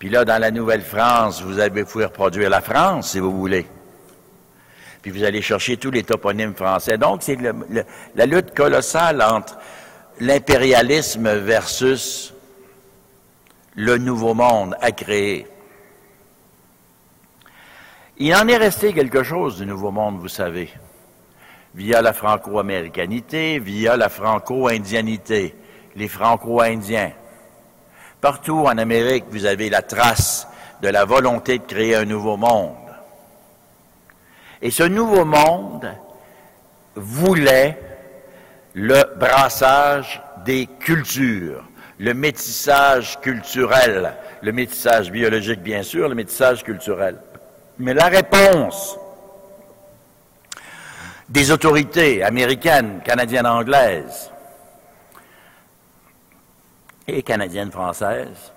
Puis là, dans la Nouvelle-France, vous avez pu reproduire la France, si vous voulez. Puis vous allez chercher tous les toponymes français. Donc, c'est la lutte colossale entre l'impérialisme versus le nouveau monde à créer. Il en est resté quelque chose du nouveau monde, vous savez, via la franco-américanité, via la franco-indianité, les franco-indiens. Partout en Amérique, vous avez la trace de la volonté de créer un nouveau monde. Et ce nouveau monde voulait le brassage des cultures, le métissage culturel, le métissage biologique bien sûr, le métissage culturel. Mais la réponse des autorités américaines, canadiennes, anglaises et canadiennes, françaises,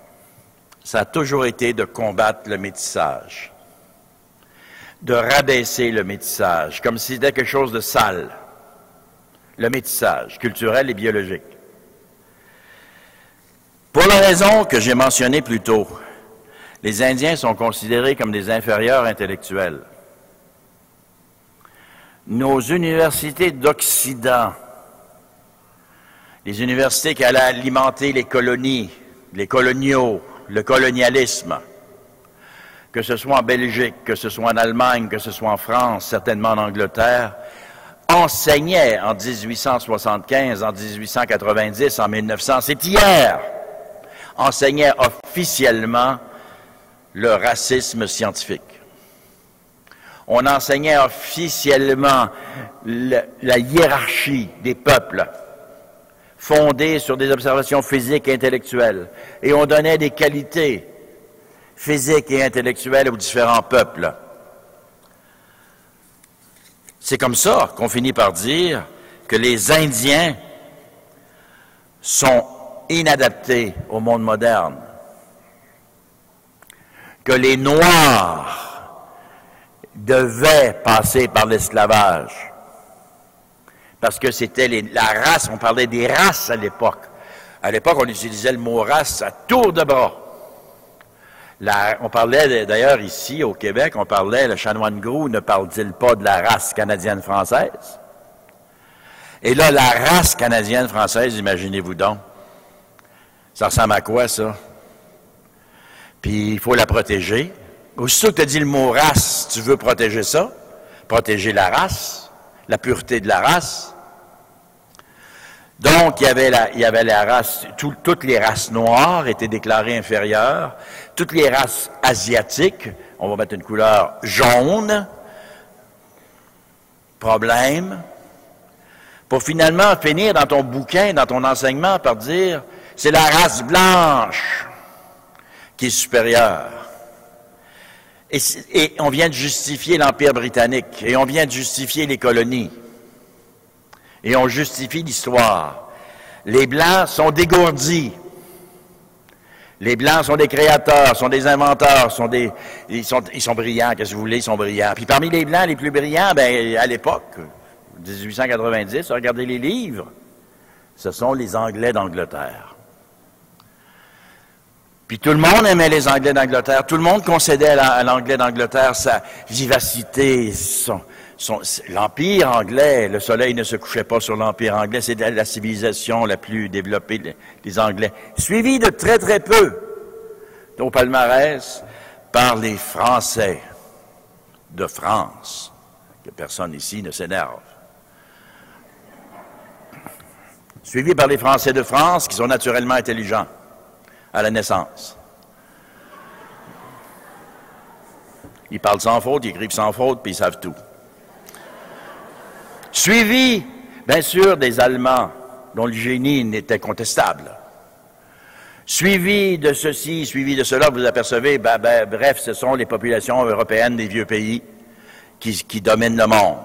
ça a toujours été de combattre le métissage, de rabaisser le métissage, comme si c'était quelque chose de sale le métissage culturel et biologique. Pour la raison que j'ai mentionnée plus tôt, les Indiens sont considérés comme des inférieurs intellectuels. Nos universités d'Occident, les universités qui allaient alimenter les colonies, les coloniaux, le colonialisme, que ce soit en Belgique, que ce soit en Allemagne, que ce soit en France, certainement en Angleterre, enseignait en 1875, en 1890, en 1900, c'est hier, enseignait officiellement le racisme scientifique. On enseignait officiellement la hiérarchie des peuples fondée sur des observations physiques et intellectuelles. Et on donnait des qualités physiques et intellectuelles aux différents peuples. C'est comme ça qu'on finit par dire que les Indiens sont inadaptés au monde moderne, que les Noirs devaient passer par l'esclavage, parce que c'était la race, on parlait des races à l'époque. À l'époque, on utilisait le mot race à tour de bras on parlait d'ailleurs ici au Québec, on parlait, le chanoine Grou ne parle-t-il pas de la race canadienne-française? Et là, la race canadienne-française, imaginez-vous donc, ça ressemble à quoi ça? Puis il faut la protéger. Aussitôt que tu as dit le mot race, tu veux protéger ça, protéger la race, la pureté de la race? Donc, il y avait la, race, toutes les races noires étaient déclarées inférieures, toutes les races asiatiques, on va mettre une couleur jaune, problème, pour finalement finir dans ton bouquin, dans ton enseignement par dire, c'est la race blanche qui est supérieure. Et on vient de justifier l'Empire britannique, et on vient de justifier les colonies et on justifie l'histoire. Les Blancs sont dégourdis. Les Blancs sont des créateurs, sont des inventeurs, sont des, ils, sont, ils sont brillants, qu'est-ce que vous voulez, ils sont brillants. Puis parmi les Blancs les plus brillants, ben, à l'époque, 1890, regardez les livres, ce sont les Anglais d'Angleterre. Puis tout le monde aimait les Anglais d'Angleterre, tout le monde concédait à l'Anglais d'Angleterre sa vivacité, son, l'Empire anglais, le soleil ne se couchait pas sur l'Empire anglais, c'est la civilisation la plus développée des Anglais, suivi de très très peu au palmarès par les Français de France, que personne ici ne s'énerve. Suivi par les Français de France qui sont naturellement intelligents à la naissance. Ils parlent sans faute, ils écrivent sans faute, puis ils savent tout suivi, bien sûr, des Allemands dont le génie n'était contestable. Suivi de ceci, suivi de cela, vous apercevez, ben, ben, bref, ce sont les populations européennes des vieux pays qui, qui dominent le monde.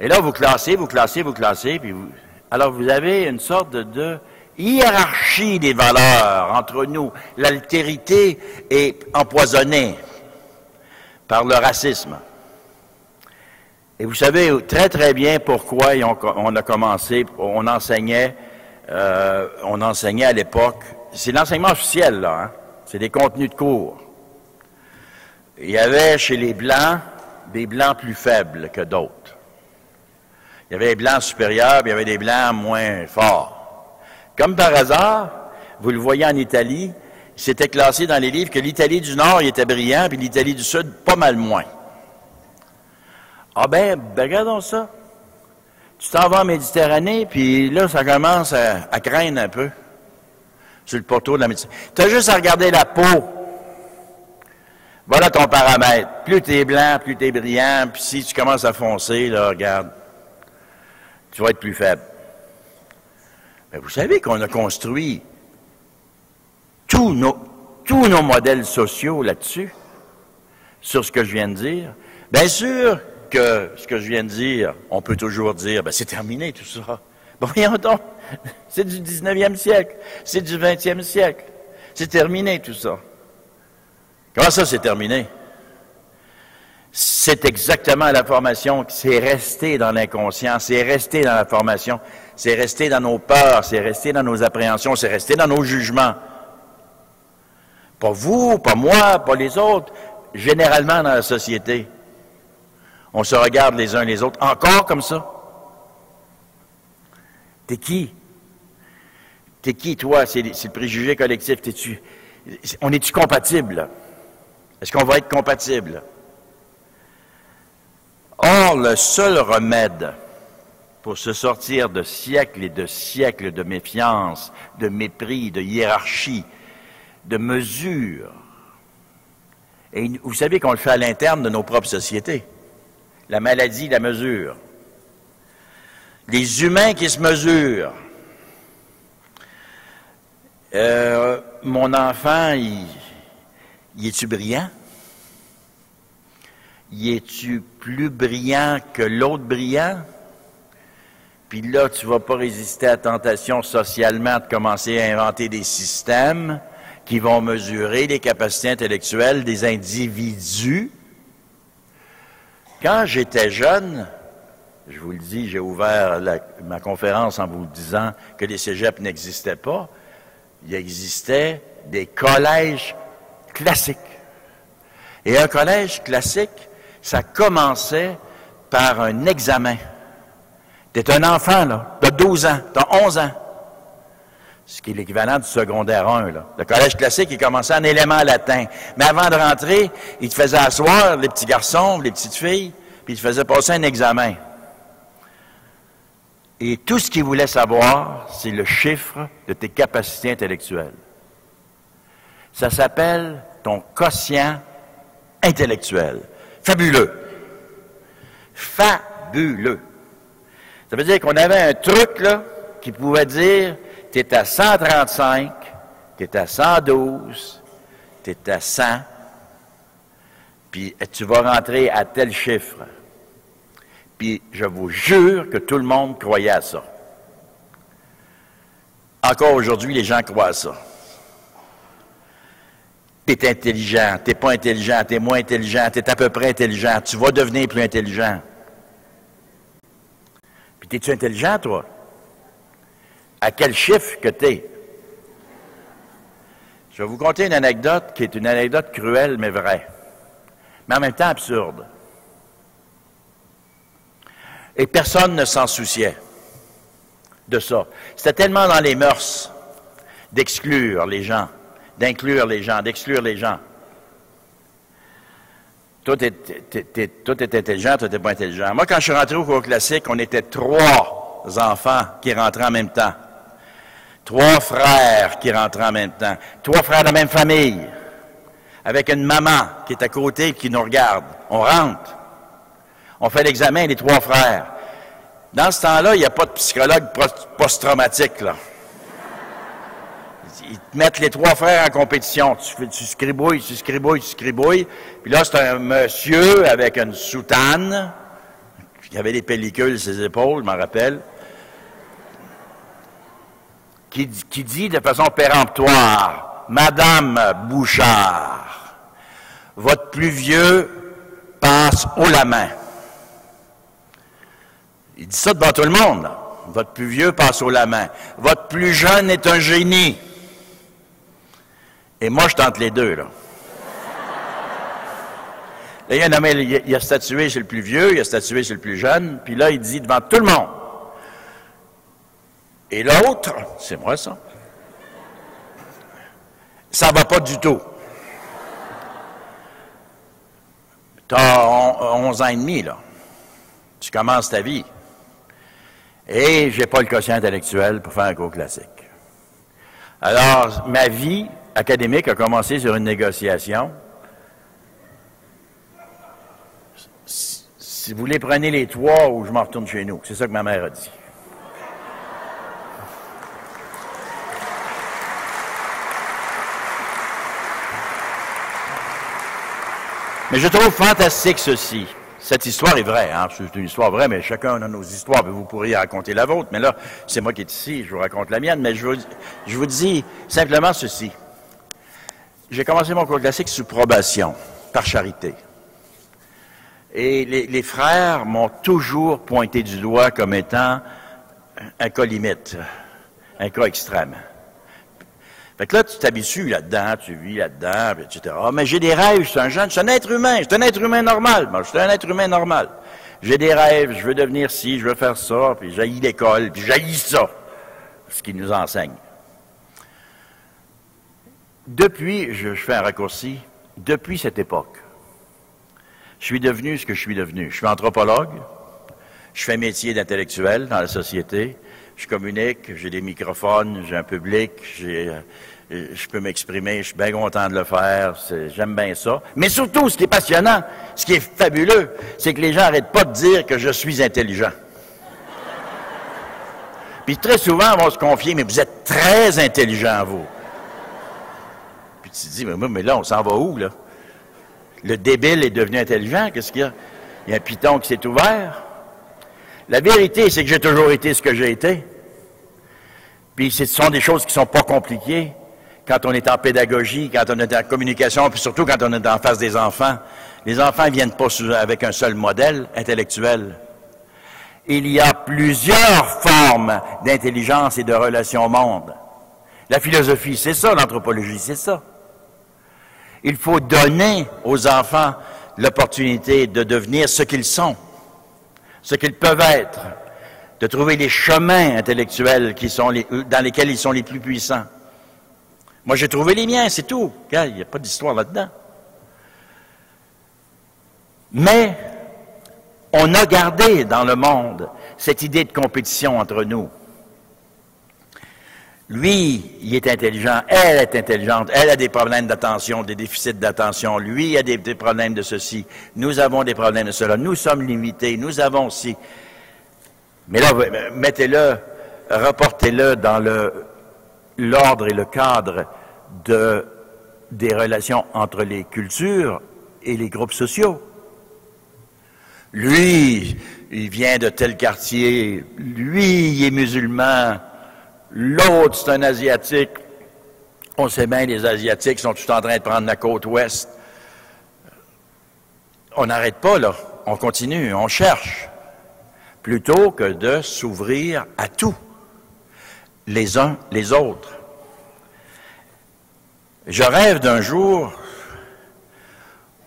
Et là, vous classez, vous classez, vous classez, puis vous... Alors, vous avez une sorte de, hiérarchie des valeurs entre nous. L'altérité est empoisonnée par le racisme. Et vous savez très très bien pourquoi on a commencé, on enseignait, euh, on enseignait à l'époque. C'est l'enseignement officiel là, hein? c'est des contenus de cours. Il y avait chez les blancs des blancs plus faibles que d'autres. Il y avait des blancs supérieurs, puis il y avait des blancs moins forts. Comme par hasard, vous le voyez en Italie, c'était classé dans les livres que l'Italie du Nord était brillant, puis l'Italie du Sud pas mal moins. Ah ben, ben, regardons ça. Tu t'en vas en Méditerranée, puis là, ça commence à, craindre un peu sur le poteau de la Méditerranée. Tu as juste à regarder la peau. Voilà ton paramètre. Plus tu es blanc, plus tu es brillant, puis si tu commences à foncer, là, regarde, tu vas être plus faible. Mais vous savez qu'on a construit tous nos modèles sociaux là-dessus, sur ce que je viens de dire? Bien sûr que ce que je viens de dire, on peut toujours dire, ben c'est terminé tout ça. Bon, voyons donc, [LAUGHS] c'est du 19e siècle, c'est du 20e siècle, c'est terminé tout ça. Comment ça, c'est terminé? c'est exactement la formation, c'est resté dans l'inconscient, c'est resté dans la formation, c'est resté dans nos peurs, c'est resté dans nos appréhensions, c'est resté dans nos jugements. Pas vous, pas moi, pas les autres, généralement dans la société. On se regarde les uns les autres, encore comme ça. T'es qui? T'es qui, toi? C'est le préjugé collectif. on est-tu compatible? Est-ce qu'on va être compatible? Or, le seul remède pour se sortir de siècles et de siècles de méfiance, de mépris, de hiérarchie, de mesure, et vous savez qu'on le fait à l'interne de nos propres sociétés, la maladie, la mesure, les humains qui se mesurent. Euh, mon enfant, il, il est-tu brillant? y es-tu plus brillant que l'autre brillant? Puis là, tu vas pas résister à la tentation socialement de commencer à inventer des systèmes qui vont mesurer les capacités intellectuelles des individus. Quand j'étais jeune, je vous le dis, j'ai ouvert ma conférence en vous disant que les cégeps n'existaient pas. Il existait des collèges classiques. Et un collège classique, ça commençait par un examen. Tu es un enfant, là, de 12 ans, tu as 11 ans. Ce qui est l'équivalent du secondaire 1, là. Le collège classique, il commençait en élément latin. Mais avant de rentrer, il te faisait asseoir, les petits garçons, les petites filles, puis il te faisait passer un examen. Et tout ce qu'il voulait savoir, c'est le chiffre de tes capacités intellectuelles. Ça s'appelle ton quotient intellectuel. Fabuleux. Fabuleux. Ça veut dire qu'on avait un truc, là, qui pouvait dire, tu es à 135, tu es à 112, tu es à 100, puis tu vas rentrer à tel chiffre. Puis je vous jure que tout le monde croyait à ça. Encore aujourd'hui, les gens croient à ça tu es intelligent, tu pas intelligent, tu es moins intelligent, tu es à peu près intelligent, tu vas devenir plus intelligent. Puis es-tu intelligent, toi? À quel chiffre que tu? Je vais vous conter une anecdote qui est une anecdote cruelle mais vraie, mais en même temps absurde. Et personne ne s'en souciait de ça. C'était tellement dans les mœurs d'exclure les gens d'inclure les gens, d'exclure les gens. Tout est, est intelligent, tout n'est pas intelligent. Moi, quand je suis rentré au cours classique, on était trois enfants qui rentraient en même temps. Trois frères qui rentraient en même temps. Trois frères de la même famille. Avec une maman qui est à côté qui nous regarde. On rentre. On fait l'examen, les trois frères. Dans ce temps-là, il n'y a pas de psychologue post-traumatique, là. ils te mettent les trois frères en compétition. Tu, tu scribouilles, tu scribouilles, tu scribouilles. Puis là, c'est un monsieur avec une soutane. Il avait des pellicules sur ses épaules, je m'en rappelle. Qui, qui dit de façon péremptoire, Madame Bouchard, votre plus vieux passe haut la main. Il dit ça devant tout le monde. Votre plus vieux passe haut la main. Votre plus jeune est un génie. Et moi, je tente les deux, là. Là, il, y a il, a, statué chez le plus vieux, il a statué chez le plus jeune, puis là, il dit devant tout le monde. Et l'autre, c'est moi ça. Ça va pas du tout. Tu as 11 ans et demi, là. Tu commences ta vie. Et j'ai pas le quotient intellectuel pour faire un cours classique. Alors, ma vie académique a commencé sur une négociation. Si vous les prenez les trois ou je m'en retourne chez nous. C'est ça que ma mère a dit. Mais je trouve fantastique ceci. Cette histoire est vraie, hein? c'est une histoire vraie, mais chacun a nos histoires. Vous pourriez raconter la vôtre, mais là, c'est moi qui est ici, je vous raconte la mienne, mais je vous, dis simplement ceci. J'ai commencé mon cours classique sous probation, par charité. Et les, les frères m'ont toujours pointé du doigt comme étant un cas limite, un cas extrême. Fait que là, tu t'habitues là-dedans, tu vis là-dedans, etc. Ah, mais j'ai des rêves, je suis un jeune, je suis un être humain, je suis un être humain normal. Moi, je suis un être humain normal. J'ai des rêves, je veux devenir ci, je veux faire ça, puis j'haïs l'école, puis j'haïs ça, ce qu'ils nous enseigne. Depuis, je fais un raccourci, depuis cette époque, je suis devenu ce que je suis devenu. Je suis anthropologue, je fais métier d'intellectuel dans la société, je communique, j'ai des microphones, j'ai un public, euh, je peux m'exprimer, je suis bien content de le faire, j'aime bien ça. Mais surtout, ce qui est passionnant, ce qui est fabuleux, c'est que les gens n'arrêtent pas de dire que je suis intelligent. Puis très souvent, on va se confier, mais vous êtes très intelligent, vous. Puis tu te dis, mais, mais là, on s'en va où, là? Le débile est devenu intelligent, qu'est-ce qu'il y a? Il y a un piton qui s'est ouvert. La vérité, c'est que j'ai toujours été ce que j'ai été. Puis ce sont des choses qui sont pas compliquées quand on est en pédagogie, quand on est en communication, puis surtout quand on est en face des enfants. Les enfants ne viennent pas avec un seul modèle intellectuel. Il y a plusieurs formes d'intelligence et de relation au monde. La philosophie, c'est ça, l'anthropologie, c'est ça. Il faut donner aux enfants l'opportunité de devenir ce qu'ils sont ce qu'ils peuvent être, de trouver les chemins intellectuels sont dans lesquels ils sont les plus puissants. Moi, j'ai trouvé les miens, c'est tout. Il n'y a pas d'histoire là-dedans. Mais on a gardé dans le monde cette idée de compétition entre nous. Lui, il est intelligent, elle est intelligente, elle a des problèmes d'attention, des déficits d'attention, lui a des, problèmes de ceci, nous avons des problèmes de cela, nous sommes limités, nous avons aussi. Mais là, mettez-le, reportez-le dans l'ordre et le cadre de, des relations entre les cultures et les groupes sociaux. Lui, il vient de tel quartier, lui, il est musulman, L'autre, c'est un Asiatique. On sait bien, les Asiatiques sont tous en train de prendre la côte ouest. On n'arrête pas, là. On continue, on cherche. Plutôt que de s'ouvrir à tout, les uns les autres. Je rêve d'un jour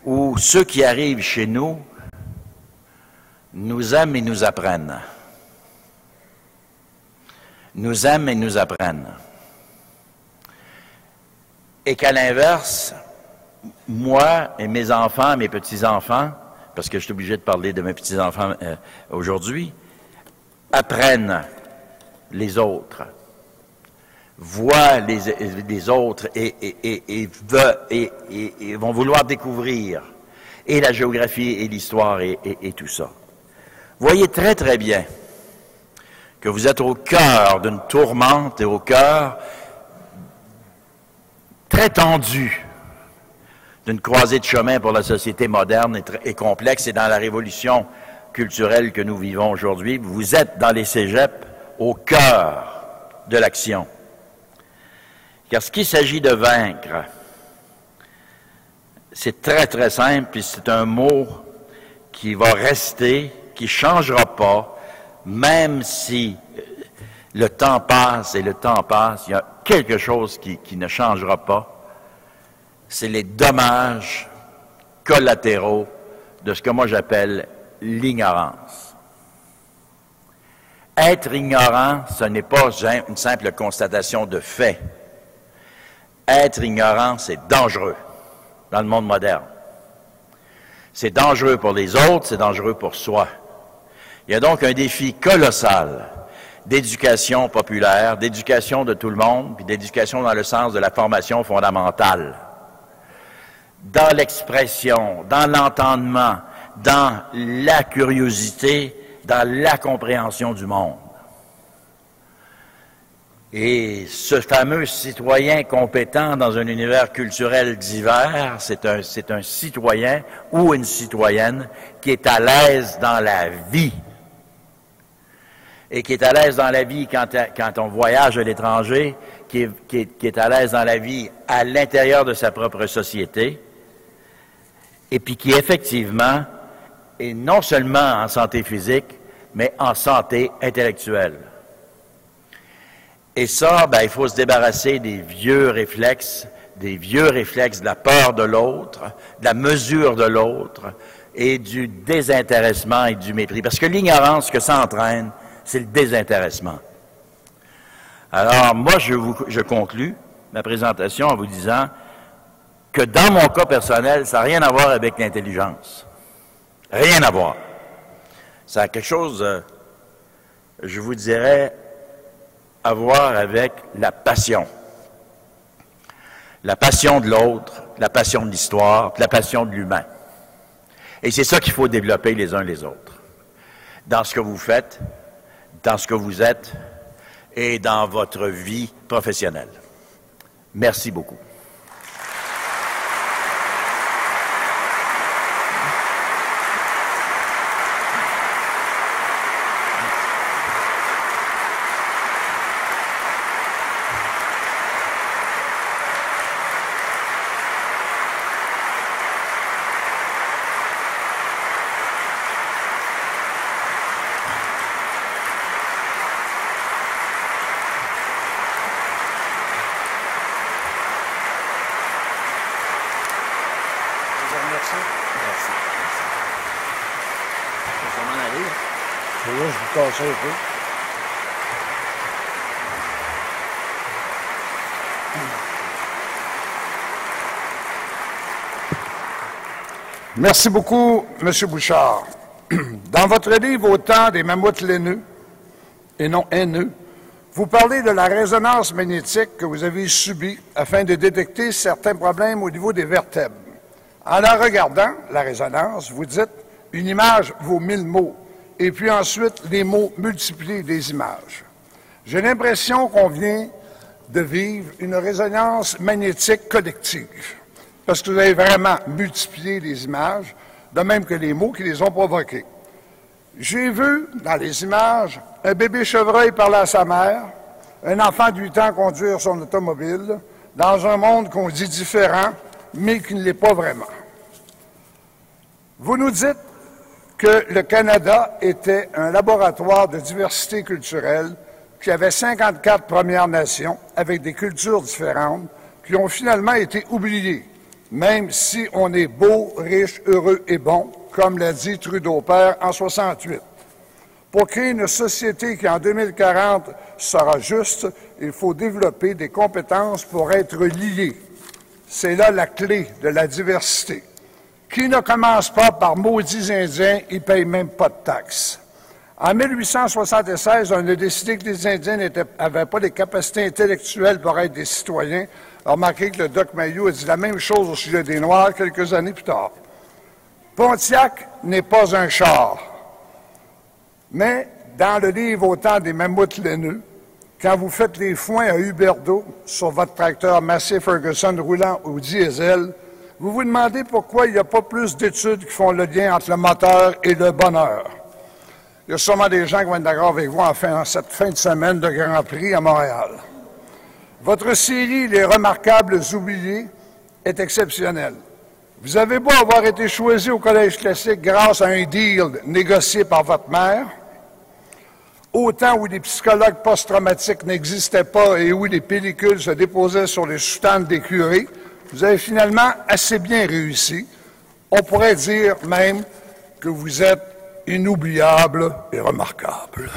où ceux qui arrivent chez nous nous aiment et nous apprennent nous aiment et nous apprennent. Et qu'à l'inverse, moi et mes enfants, mes petits-enfants, parce que je suis obligé de parler de mes petits-enfants euh, aujourd'hui, apprennent les autres, voient les, autres et, et, et, vont vouloir découvrir et la géographie et l'histoire et, tout ça. Voyez très très bien que vous êtes au cœur d'une tourmente et au cœur prétendu d'une croisée de chemin pour la société moderne et, complexe et dans la révolution culturelle que nous vivons aujourd'hui. Vous êtes dans les cégeps au cœur de l'action. Car ce qu'il s'agit de vaincre, c'est très très simple, puis c'est un mot qui va rester, qui ne changera pas, même si le temps passe et le temps passe, il y a quelque chose qui, qui ne changera pas. C'est les dommages collatéraux de ce que moi j'appelle l'ignorance. Être ignorant, ce n'est pas une simple constatation de fait. Être ignorant, c'est dangereux dans le monde moderne. C'est dangereux pour les autres, c'est dangereux pour soi. Il y a donc un défi colossal d'éducation populaire, d'éducation de tout le monde, puis d'éducation dans le sens de la formation fondamentale. Dans l'expression, dans l'entendement, dans la curiosité, dans la compréhension du monde. Et ce fameux citoyen compétent dans un univers culturel divers, c'est un, c'est un citoyen ou une citoyenne qui est à l'aise dans la vie. Et qui est à l'aise dans la vie quand, on voyage à l'étranger, qui est à l'aise dans la vie à l'intérieur de sa propre société, et puis qui effectivement est non seulement en santé physique, mais en santé intellectuelle. Et ça, ben, il faut se débarrasser des vieux réflexes, des vieux réflexes de la peur de l'autre, de la mesure de l'autre et du désintéressement et du mépris. Parce que l'ignorance que ça entraîne, c'est le désintéressement. Alors, moi, je, vous, je conclus ma présentation en vous disant que dans mon cas personnel, ça n'a rien à voir avec l'intelligence. Rien à voir. Ça a quelque chose, euh, je vous dirais, à voir avec la passion. La passion de l'autre, la passion de l'histoire, la passion de l'humain. Et c'est ça qu'il faut développer les uns les autres. Dans ce que vous faites, dans ce que vous êtes et dans votre vie professionnelle. Merci beaucoup. Merci beaucoup, M. Bouchard. Dans votre livre Au temps des mammouths laineux, et non haineux, vous parlez de la résonance magnétique que vous avez subie afin de détecter certains problèmes au niveau des vertèbres. En la regardant, la résonance, vous dites une image vaut mille mots et puis ensuite les mots multipliés des images. J'ai l'impression qu'on vient de vivre une résonance magnétique collective, parce que vous avez vraiment multiplié les images, de même que les mots qui les ont provoqués. J'ai vu dans les images un bébé chevreuil parler à sa mère, un enfant de 8 ans conduire son automobile, dans un monde qu'on dit différent, mais qui ne l'est pas vraiment. Vous nous dites que le Canada était un laboratoire de diversité culturelle, qui avait 54 Premières Nations avec des cultures différentes, qui ont finalement été oubliées, même si on est beau, riche, heureux et bon, comme l'a dit Trudeau Père en 68. Pour créer une société qui en 2040 sera juste, il faut développer des compétences pour être liés. C'est là la clé de la diversité. Qui ne commence pas par maudits Indiens, ils ne payent même pas de taxes. En 1876, on a décidé que les Indiens n'avaient pas les capacités intellectuelles pour être des citoyens. Remarquez que le Doc Mayou a dit la même chose au sujet des Noirs quelques années plus tard. Pontiac n'est pas un char. Mais dans le livre Au temps des mammouths laineux, quand vous faites les foins à Huberdo sur votre tracteur Massey Ferguson roulant au diesel, vous vous demandez pourquoi il n'y a pas plus d'études qui font le lien entre le moteur et le bonheur. Il y a sûrement des gens qui vont être d'accord avec vous en, en cette fin de semaine de Grand Prix à Montréal. Votre série Les Remarquables oubliés est exceptionnelle. Vous avez beau avoir été choisi au Collège classique grâce à un deal négocié par votre mère, au temps où les psychologues post-traumatiques n'existaient pas et où les pellicules se déposaient sur les soutanes des curés, vous avez finalement assez bien réussi. On pourrait dire même que vous êtes inoubliable et remarquable.